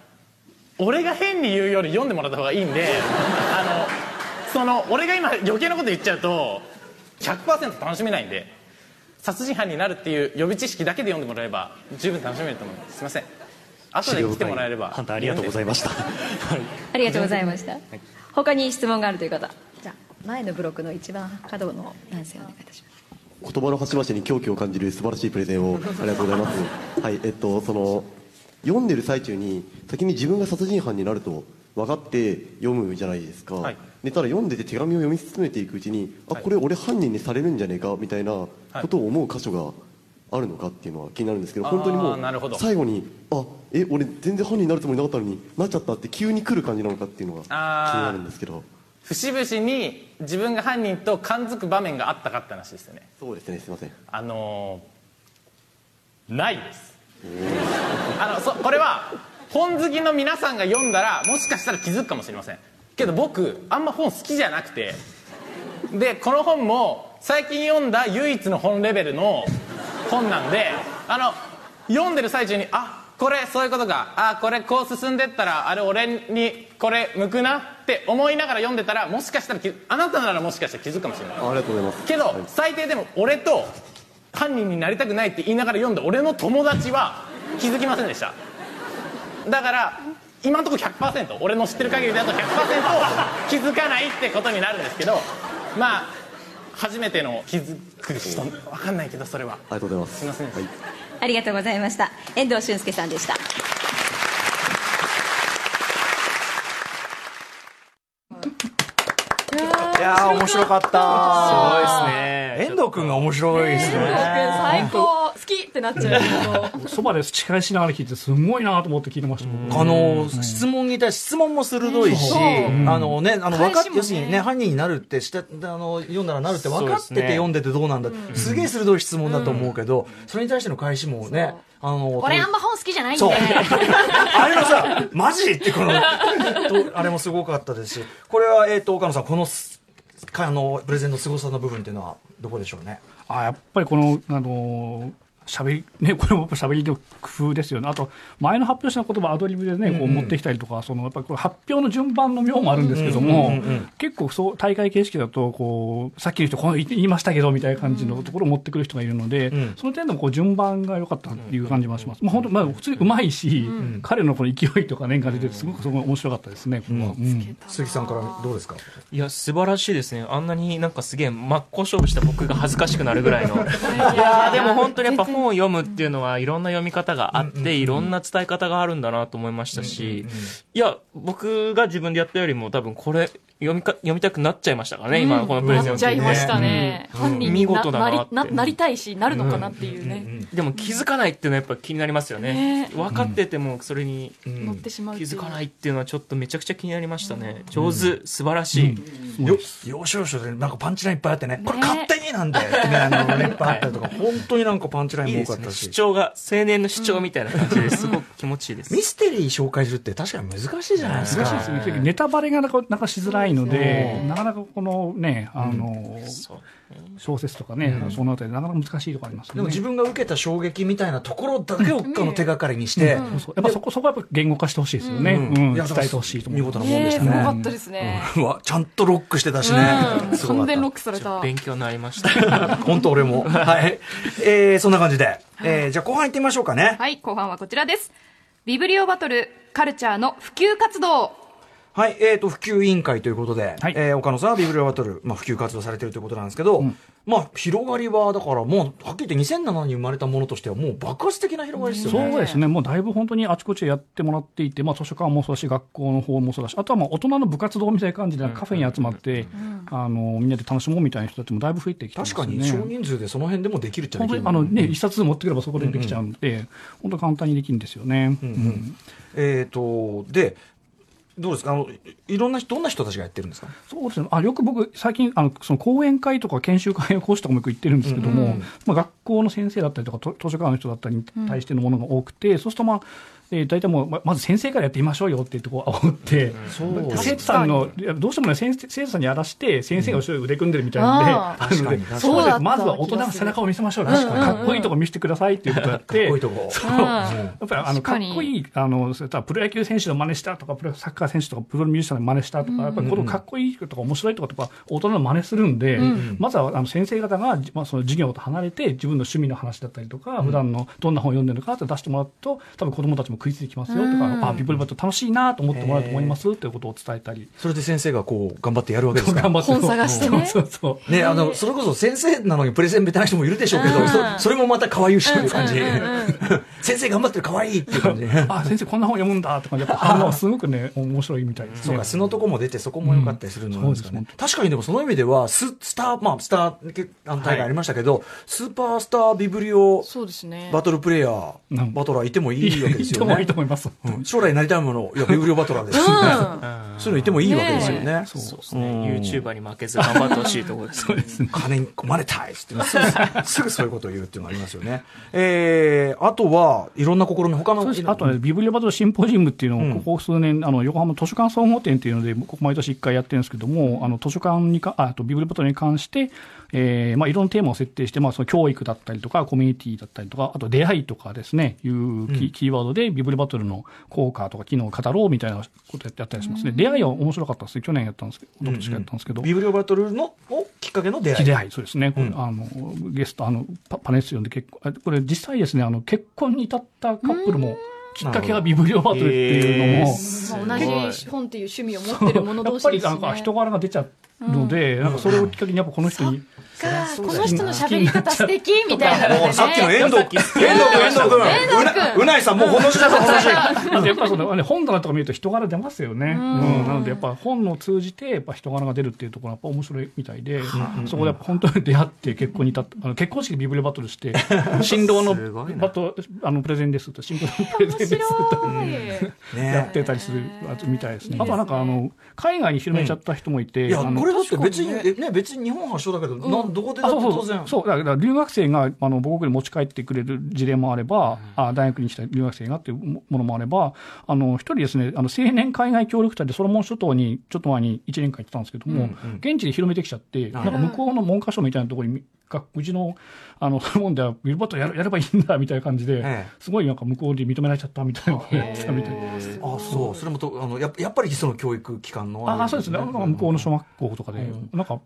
俺が変に言うより読んでもらった方がいいんで あのその俺が今余計なこと言っちゃうと100%楽しめないんで殺人犯になるっていう予備知識だけで読んでもらえば十分楽しめると思いますすいません後で来てもらえれば
ハンターありがとうございました
ありがとうございました。他に質問があるという方。じゃあ、前のブロックの一番角の男性お願いいたします。
言葉の端々に狂気を感じる素晴らしいプレゼンをありがとうございます。はい、えっと、その、読んでる最中に、先に自分が殺人犯になると分かって読むじゃないですか。
はい
で、ただ読んでて手紙を読み進めていくうちに、あ、これ俺犯人にされるんじゃねえか、みたいなことを思う箇所があるのかっていうのは気になるんですけど、本当にもう、最後に、あ、え、俺全然犯人になるつもりなかったのになっちゃったって急に来る感じなのかっていうのが気になるんですけど。
節々に自分が犯人と感づく場面があったかって話ですよね。
そうですね、すいません。
あのーないです。あのそこれは本好きの皆さんが読んだらもしかしたら気づくかもしれませんけど僕あんま本好きじゃなくて。でこの本も最近読んだ唯一の本レベルの本なんであの読んでる最中にあこれそういうことか。あこれこう進んでったらあれ俺にこれ向くなって思いながら読んでたらもしかしたら気あなたならもしかしたら気づくかもしれない。
あありがとうございます。
けど、最低でも俺と犯人になりたくないって言いながら読んだ俺の友達は気づきませんでした。だから今のところ100%俺の知ってる限りだと100%気づかないってことになるんですけどまあ初めての気づく人分かんないけどそれは
ありがとうございます。
すいません、
はい。
ありがとうございました。遠藤俊介さんでした。
いやー、面白かった。
すごいですね
遠藤くんが面白いですね。
最高好きってなっちゃうけど。
そばで誓いしながら聞いて、すごいなと思って聞いてました。僕
あの、質問に対して質問も鋭いし、あのね、あの、分かっ
返しもね。
要するにね、犯人になるって、して、あの、読んだらなるって分かってて読んでてどうなんだって。すげえ鋭い質問だと思うけど、それに対しての返しもね、あの、
これあんま本好きじゃないんで。
そう。あれのさ、マジ？ってこの、とあれもすごかったですし、これは、えっ、と、岡野さん、このす、かあの、プレゼンの凄さの部分っていうのは、どこでしょうね？
あやっぱりこの、あの喋り、ね、これもやっぱ喋りの工夫ですよね。あと、前の発表した言葉アドリブでね、こう持ってきたりとか、その、やっぱりこれ発表の順番の妙もあるんですけども、結構そう、大会形式だと、こう、さっきの人、こう言いましたけど、みたいな感じのところを持ってくる人がいるので、
ん。
その点でもこう順番が良かったっていう感じもします。まあ本当、まあ普通にうまいし、彼のこの勢いとかね、が出てて、すごくすごい面白かったですね、ここは。うん。
鈴木さんからどうですか？
いや素晴らしいですね。あんなになんかすげえ真っ向勝負した僕が恥ずかしくなるぐらいの。いやーでも本当にやっぱ本を読むっていうのはいろんな読み方があっていろんな伝え方があるんだなと思いましたしいや僕が自分でやったよりも多分これ読みか読みたくなっちゃいましたからね今このプレゼンを
なっちゃいました
ね。
ね。
うん。
犯人に
見事だ
な
な
なりななりたいし、なるのかなっていうね。
でも気づかないっていうのはやっぱ気になりますよね。
ね。
分かっててもそれに
乗ってしまう
気づかないっていうのはちょっとめちゃくちゃ気になりましたね。上手素晴らしい。
よ、要所要所でなんかパンチラインいっぱいあってね、これ勝手になんだよってね、あのあったりとか、本当になんかパンチライン多かったし。
主張が青年の主張みたいな。感じですごく気持ちいいです。
ミステリー紹介するって確かに難しいじゃないですか。
難しいです。ね。ネタバレがなかなかしづらいので、なかなかこのね、あの、小説とかね、そのあたりなかなか難しいところありますよね。
でも自分が受けた衝撃みたいなところだけをあの手がかりにして、
そうそうやっぱそこ、そこはやっぱ言語化してほしいですよね。
うん
伝えてほしいと思う。
見事なもんで
ね
したね。
すごかったですね。
うわ、ちゃんとロックしてたしね。
完全ロックされた。
勉強になりました
本当俺も。はい。えー、そんな感じで。えー、じゃあ後半行ってみましょうかね。
はい、後半はこちらです。ビブリオバトル、カルチャーの普及活動。
はい、えーと、普及委員会ということで、
はい
えー岡野さんはビブリオバトル、まあ、普及活動されてるということなんですけど、まあ、広がりは、だからもう、はっきり言って2007年に生まれたものとしては、もう爆発的な広がりですよね。
そうですね。もうだいぶ本当にあちこちでやってもらっていて、まあ図書館もそうだし、学校の方もそうだし、あとはまあ大人の部活動みたいな感じでカフェに集まって、あのみんなで楽しもうみたいな人たちもだいぶ増えてきてます
確。かに少人数でその辺でもできるっちゃで
本
きる
当にあのね、一冊持ってくればそこでできちゃうんで、本当簡単にできるんですよね。うん
えっ、とでどうですか？あのいいろんな人どんな人たちがやってるんですか？
そうですね。あ、よく僕、最近、あの、その講演会とか研修会の講師とかもよく行ってるんですけども、
うんうん。
まあ、学校の先生だったりとか、と図書館の人だったりに対してのものが多くて、そうするとまあ、えー大体もう、ままず先生からやってみましょうよっていうところを煽って、
そう
生徒さんの、いやどうしてもね、先生生徒さんにやらして、先生が後ろで腕組んでるみたいなんで、
あ
ー確かに
なのでまずは大人の背中を見せましょう
かに。
かっこいいとこ見せてくださいっていうことをやって、
かっこいいとこ。
そう。
うん。
やっぱりあのかっこいい、あの、そういったプロ野球選手の真似したとか、プロサッカー選手とか、プロミュージシャンの真似したとか、やっぱりこのかっこいいとか面白いとかとか、大人の真似するんで、まずはあの先生方が、まあ、その授業と離れて、自分の趣味の話だったりとか、普段のどんな本を読んでるのかって出してもらうと、多分子供たちも食いついてきますよとか、あ、ビブリバット楽しいなと思ってもらうと思いますっていうことを伝えたり。
それで先生がこう頑張ってやるわけですか？
頑張って
本探してね。
そうそうそう。
ね、あの、それこそ先生なのにプレゼンベタな人もいるでしょうけど、
うん。
そそれもまた可愛いしい感じ。
うんうんうん。
先生頑張ってる可愛いっていう感じ。
あ、先生こんな本読むんだって感じ。で、やっぱ反応がすごくね、面白いみたいですね。
そうか、素のとこも出て、そこも良かったりするのですかね。
うん。
確かにでもその意味では、ススター、まあ、スター、けあの大会ありましたけど、スーパースタービブリオ
そうですね。
バトルプレイヤー、
うん
バトラーいてもいいわけですよね
いい いいと。思います。
うん将来なりたいもの、いや、ビブリオバトラーです。そういうのいてもいいわけですよね。
そうですね。YouTuber に負けず頑張ってほしいところですね。
金に込まれたいってすぐ、すぐそういうことを言うっていうのがありますよね。えー、あとは、いろんな試み、他の。
あとね、ビブリオバトルシンポジウムっていうの
うん
を、ここ数年、あの、横浜図書館総合展っていうので、ここ毎年1回やってるんですけども、あの、図書館にか、ああとビブリオバトルに関して、えーまあ、いろんなテーマを設定して、まあ、その教育だったりとか、コミュニティだったりとか、あと出会いとかですね、いうキ,、キーワードで、ビブリバトルの効果とか機能を語ろうみたいなことやったりしますね。出会いは面白かったですね。去年やったんですけど、一昨年かやったんですけど。
ビブリオバトルの、をきっかけの出会い。
出会い、そうですね。
うん
あの、ゲスト、あの、パパネス呼んで結婚、あこれ実際ですね、あの、結婚に至ったカップルも、きっかけがビブリオバトルっていうのも、
まあ同じ本っていう趣味を持ってる者
やっ
同士ですし、ね。
ぱりなんか人柄が出ちゃうので、なんかそれをきっかけにやっぱこの人に、
か。この人の喋り方素敵みたいなね。
もうさっきの遠藤、遠藤君、遠藤君、うなうないさん、もうこの人だぞ、この人。
やっぱその、ね、本棚とか見ると人柄出ますよね。うん。なのでやっぱ本を通じてやっぱ人柄が出るっていうところがやっぱ面白いみたいで、そこでやっぱ本当に出会って結婚に至った、あの結婚式でビブリオバトルして、新郎のバトあのプレゼンですと、新郎のプレゼンですと。やってたりするみたいですね。あとはなんかあの海外に広めちゃった人もいて、
いや、
あの
これだって別に、えね、別に日本発祥だけど、なんどこでだって
あそうそう。
当然。
そう。だから留学生があの母国に持ち帰ってくれる事例もあれば、あ大学に来た留学生がっていうもものもあればあの一人ですねあの青年海外協力隊でソロモン諸島にちょっと前に1年間行ってたんですけども、現地で広めてきちゃって、なんか向こうの文科省みたいなところにがうちのあのソロモンではビブリオバトルやるやればいいんだみたいな感じで、
ええ
すごいなんか向こうで認められちゃったみたいなことをやってたみたいです。
あ、そう。それもと、あの、やっぱやっぱりその教育機関の。
ああそうですね向こうの小学校とかで、なんか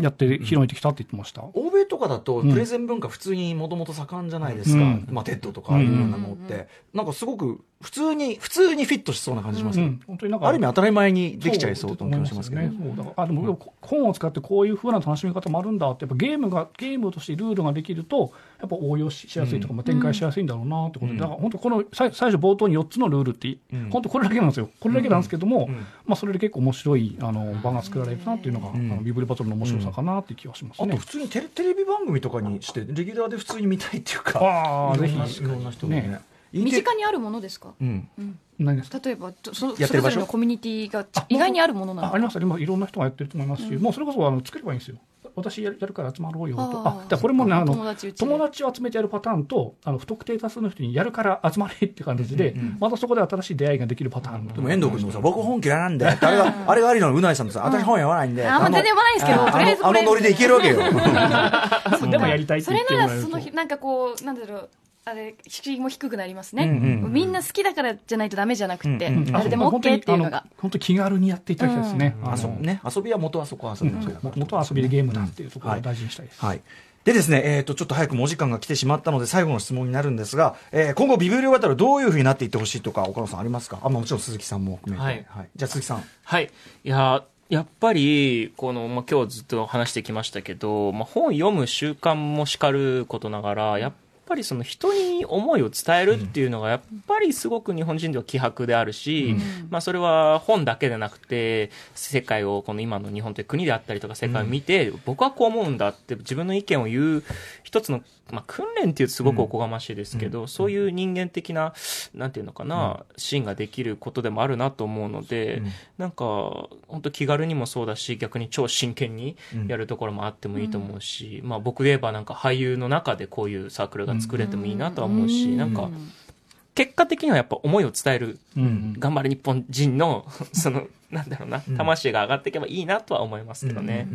やって広めてきたって言ってました。
欧米とかだと、プレゼン文化普通にもともと盛んじゃないですか。
うん
まあ、 TED とか、いろんなものって。なんかすごく、普通に、普通にフィットしそうな感じしますね
うん本当になんか
ある意味当たり前にできちゃいそうと思いますけどね。
あでも、本を使ってこういうふうな楽しみ方もあるんだってやっぱゲームがゲームとしてルールができるとやっぱ応用しやすいとか、まあ、展開しやすいんだろうなってことで、だから本当この最最初冒頭に4つのルールって、
うん。
本当これだけなんですよ。これだけなんですけども、
うん。
まあ、それで結構面白いあの場が作られるなっていうのが、
ん。
あのビブリバトルの面白さかなっていう気がしますね。
あと普通にテレテレビ番組とかにして、レギュラーで普通に見たいっていうか、
ぜひ。
いろんな人がね。
ね。
身近にあるものですか？
うん。
何です。か
例えばそそ
やってる場所？
れぞれのコミュニティが意外にあるものなの？
あありますあります。いろんな人がやってると思いますし、もうそれこそあの作ればいいんですよ私やるやるから集まろうよと。
あー。
あこれもねあの
友達うちで。
友達を集めてやるパターンとあの不特定多数の人にやるから集まれって感じで、またそこで新しい出会いができるパターン。
でも遠藤君のさ、僕本嫌いなんで、ってあれが、あれがありのうないさんとさ、私本読まないんで。
あまあ全然読まないですけど
あの
とりあえず
あのノリでいけるわけよ。
でもやりたいって
それ
言ってもらえると。
ならその日なんかこうなんだろうあれ敷居も低くなりますね、
うんうん
みんな好きだからじゃないとダメじゃなくて、
うんうん
誰でも OK っていうのが。
本当に気軽にやっていただきたいですね、あの
遊びね、遊びは元はそこは遊びですけど。
も元は遊びでゲームだっていうところを大事にしたいです、
はい。でですね、えっ、と、ちょっと早くもお時間が来てしまったので、最後の質問になるんですが、えー今後、ビブリオバトルどういうふうになっていってほしいとか、岡野さんありますか？あ、まあもちろん鈴木さんも含めて。
はい。
じゃあ、鈴木さん。
はい。いや、やっぱり、この、まあ、今日ずっと話してきましたけど、まあ、本読む習慣もしかることながら、やっぱりその人に思いを伝えるっていうのがやっぱりすごく日本人では希薄であるし、まあそれは本だけでなくて世界をこの今の日本という国であったりとか世界を見て、僕はこう思うんだって自分の意見を言う一つの、まあ、訓練っていうとすごくおこがましいですけど、そういう人間的ななんていうのかな、シーンができることでもあるなと思うので、なんか本当気軽にもそうだし逆に超真剣にやるところもあってもいいと思うし、まあ僕で言えばなんか俳優の中でこういうサークルが作れてもいいなとは思うし、なんか結果的にはやっぱ思いを伝える、頑張る日本人の そのなんだろうな魂が上がっていけばいいなとは思いますけどね。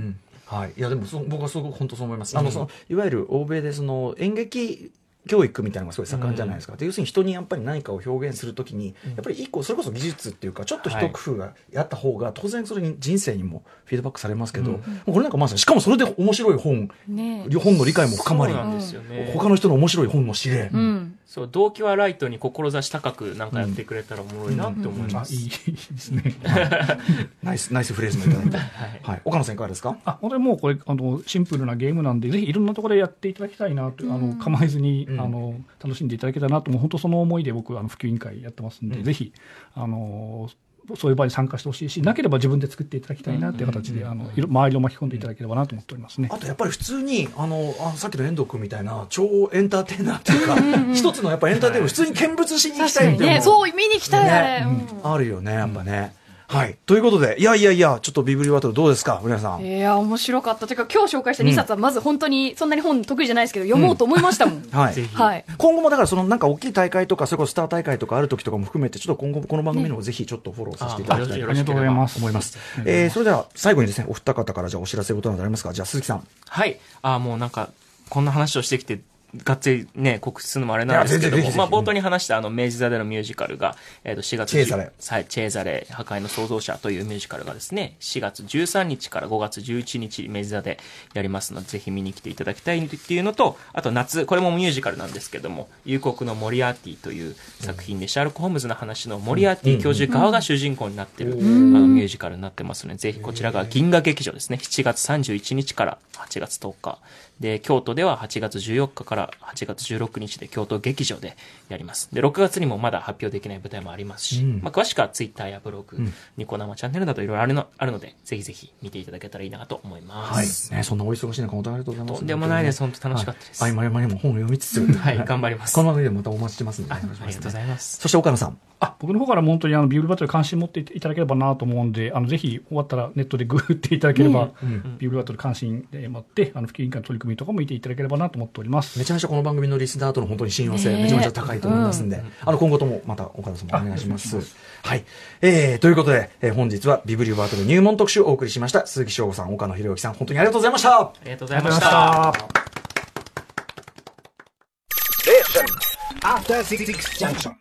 はい、いやでもそ僕はすごく本当そう思います、あのそのいわゆる欧米でその演劇教育みたいなのがすごい盛んじゃないですか、で要するに人にやっぱり何かを表現するときに、やっぱり一個それこそ技術っていうかちょっと一工夫がやった方が当然それに人生にもフィードバックされますけど、もうこれなんかまさにしかもそれで面白い本、
ね。
本の理解も深まり。
ね。
他の人の面白い本も知れ、
うん。
そう動機はライトに志高くなんかやってくれたらおもろいなって思います。
あいいですね。
ナイスナイスフレーズもいただい。て、はい、岡野さんいかがですか？
あ本当にもうこれあのシンプルなゲームなんでぜひいろんなところでやっていただきたいなと、あの構えずに、あの楽しんでいただけたらなともう本当その思いで僕あの普及委員会やってますんで、ぜひあのそういう場に参加してほしいしなければ自分で作っていただきたいなっていう形で、あの周りを巻き込んでいただければなと思っておりますね。
あとやっぱり普通にあのあさっきの遠藤君みたいな超エンターテイナーっていうか一つのやっぱエンターテイナー普通に見物しに行きたいみたいな
ね、そう、見に来たい、あれ。
ね。あるよねやっぱね、はい。ということでいやいやいやちょっとビブリバトルどうですか？皆さん。
いや、面白かった。てか、今日紹介した2冊は、まず本当に、そんなに本得意じゃないですけど、読もうと思いましたもん。
はい、
はい。
今後もだからそのなんか大きい大会とかそれこそスター大会とかある時とかも含めてちょっと今後この番組の方ぜひちょっとフォローさせていただきたい
あ
と
ありがとうございます。
思います、えーそれでは最後にですねお二方からじゃあお知らせことなどありますか。じゃあ鈴木さん。
はい。あもうなんか、こんな話をしてきて、がっつりね、告知するのもあれなんですけども、まあ冒頭に話したあの、明治座でのミュージカルが、えっ、と、4月
チェーザレ
はい、チェーザレ、破壊の創造者というミュージカルがですね、4月13日から5月11日、明治座でやりますので、ぜひ見に来ていただきたいっていうのと、あと夏、これもミュージカルなんですけども、夕刻のモリアーティという作品で、シャーロック・ホームズの話のモリアーティ教授側が主人公になってる、あの、ミュージカルになってますので、ぜひこちらが銀河劇場ですね、7月31日から8月10日。で、京都では8月14日から8月16日で京都劇場でやります。で、6月にもまだ発表できない舞台もありますし、まあ、詳しくはツイッターやブログ、ニコ生チャンネルなどいろいろあるのあるので、ぜひぜひ見ていただけたらいいなと思います。
はい、ね、そんなお忙しい中本当にありがとうございます
とんでもないです。本当楽しかったです。
はい、合間合間にも本を読みつつ、
はい頑張ります
この番組でもまたお待ちしてますので、
ありがとうございます。
そして岡野さん。
あ僕の方からも本当にあのビュールバトル関心持っていただければなと思うんで、あのぜひ終わったらネットでグーっていただければ、ビュールバトル関心で持って、あの普及委員会の取り組みとかも見ていただければなと思っております。
めちゃめちゃこの番組のリスナーとの本当に信用性、めちゃめちゃ高いと思いますんで、あの今後ともまた岡田さんもお願いします。はい、えー、ということで、えー本日はビブリューバートル入門特集をお送りしました。鈴木翔吾さん、岡野博之さん、本当にありがとうございました。
ありがとうございました。
Junction.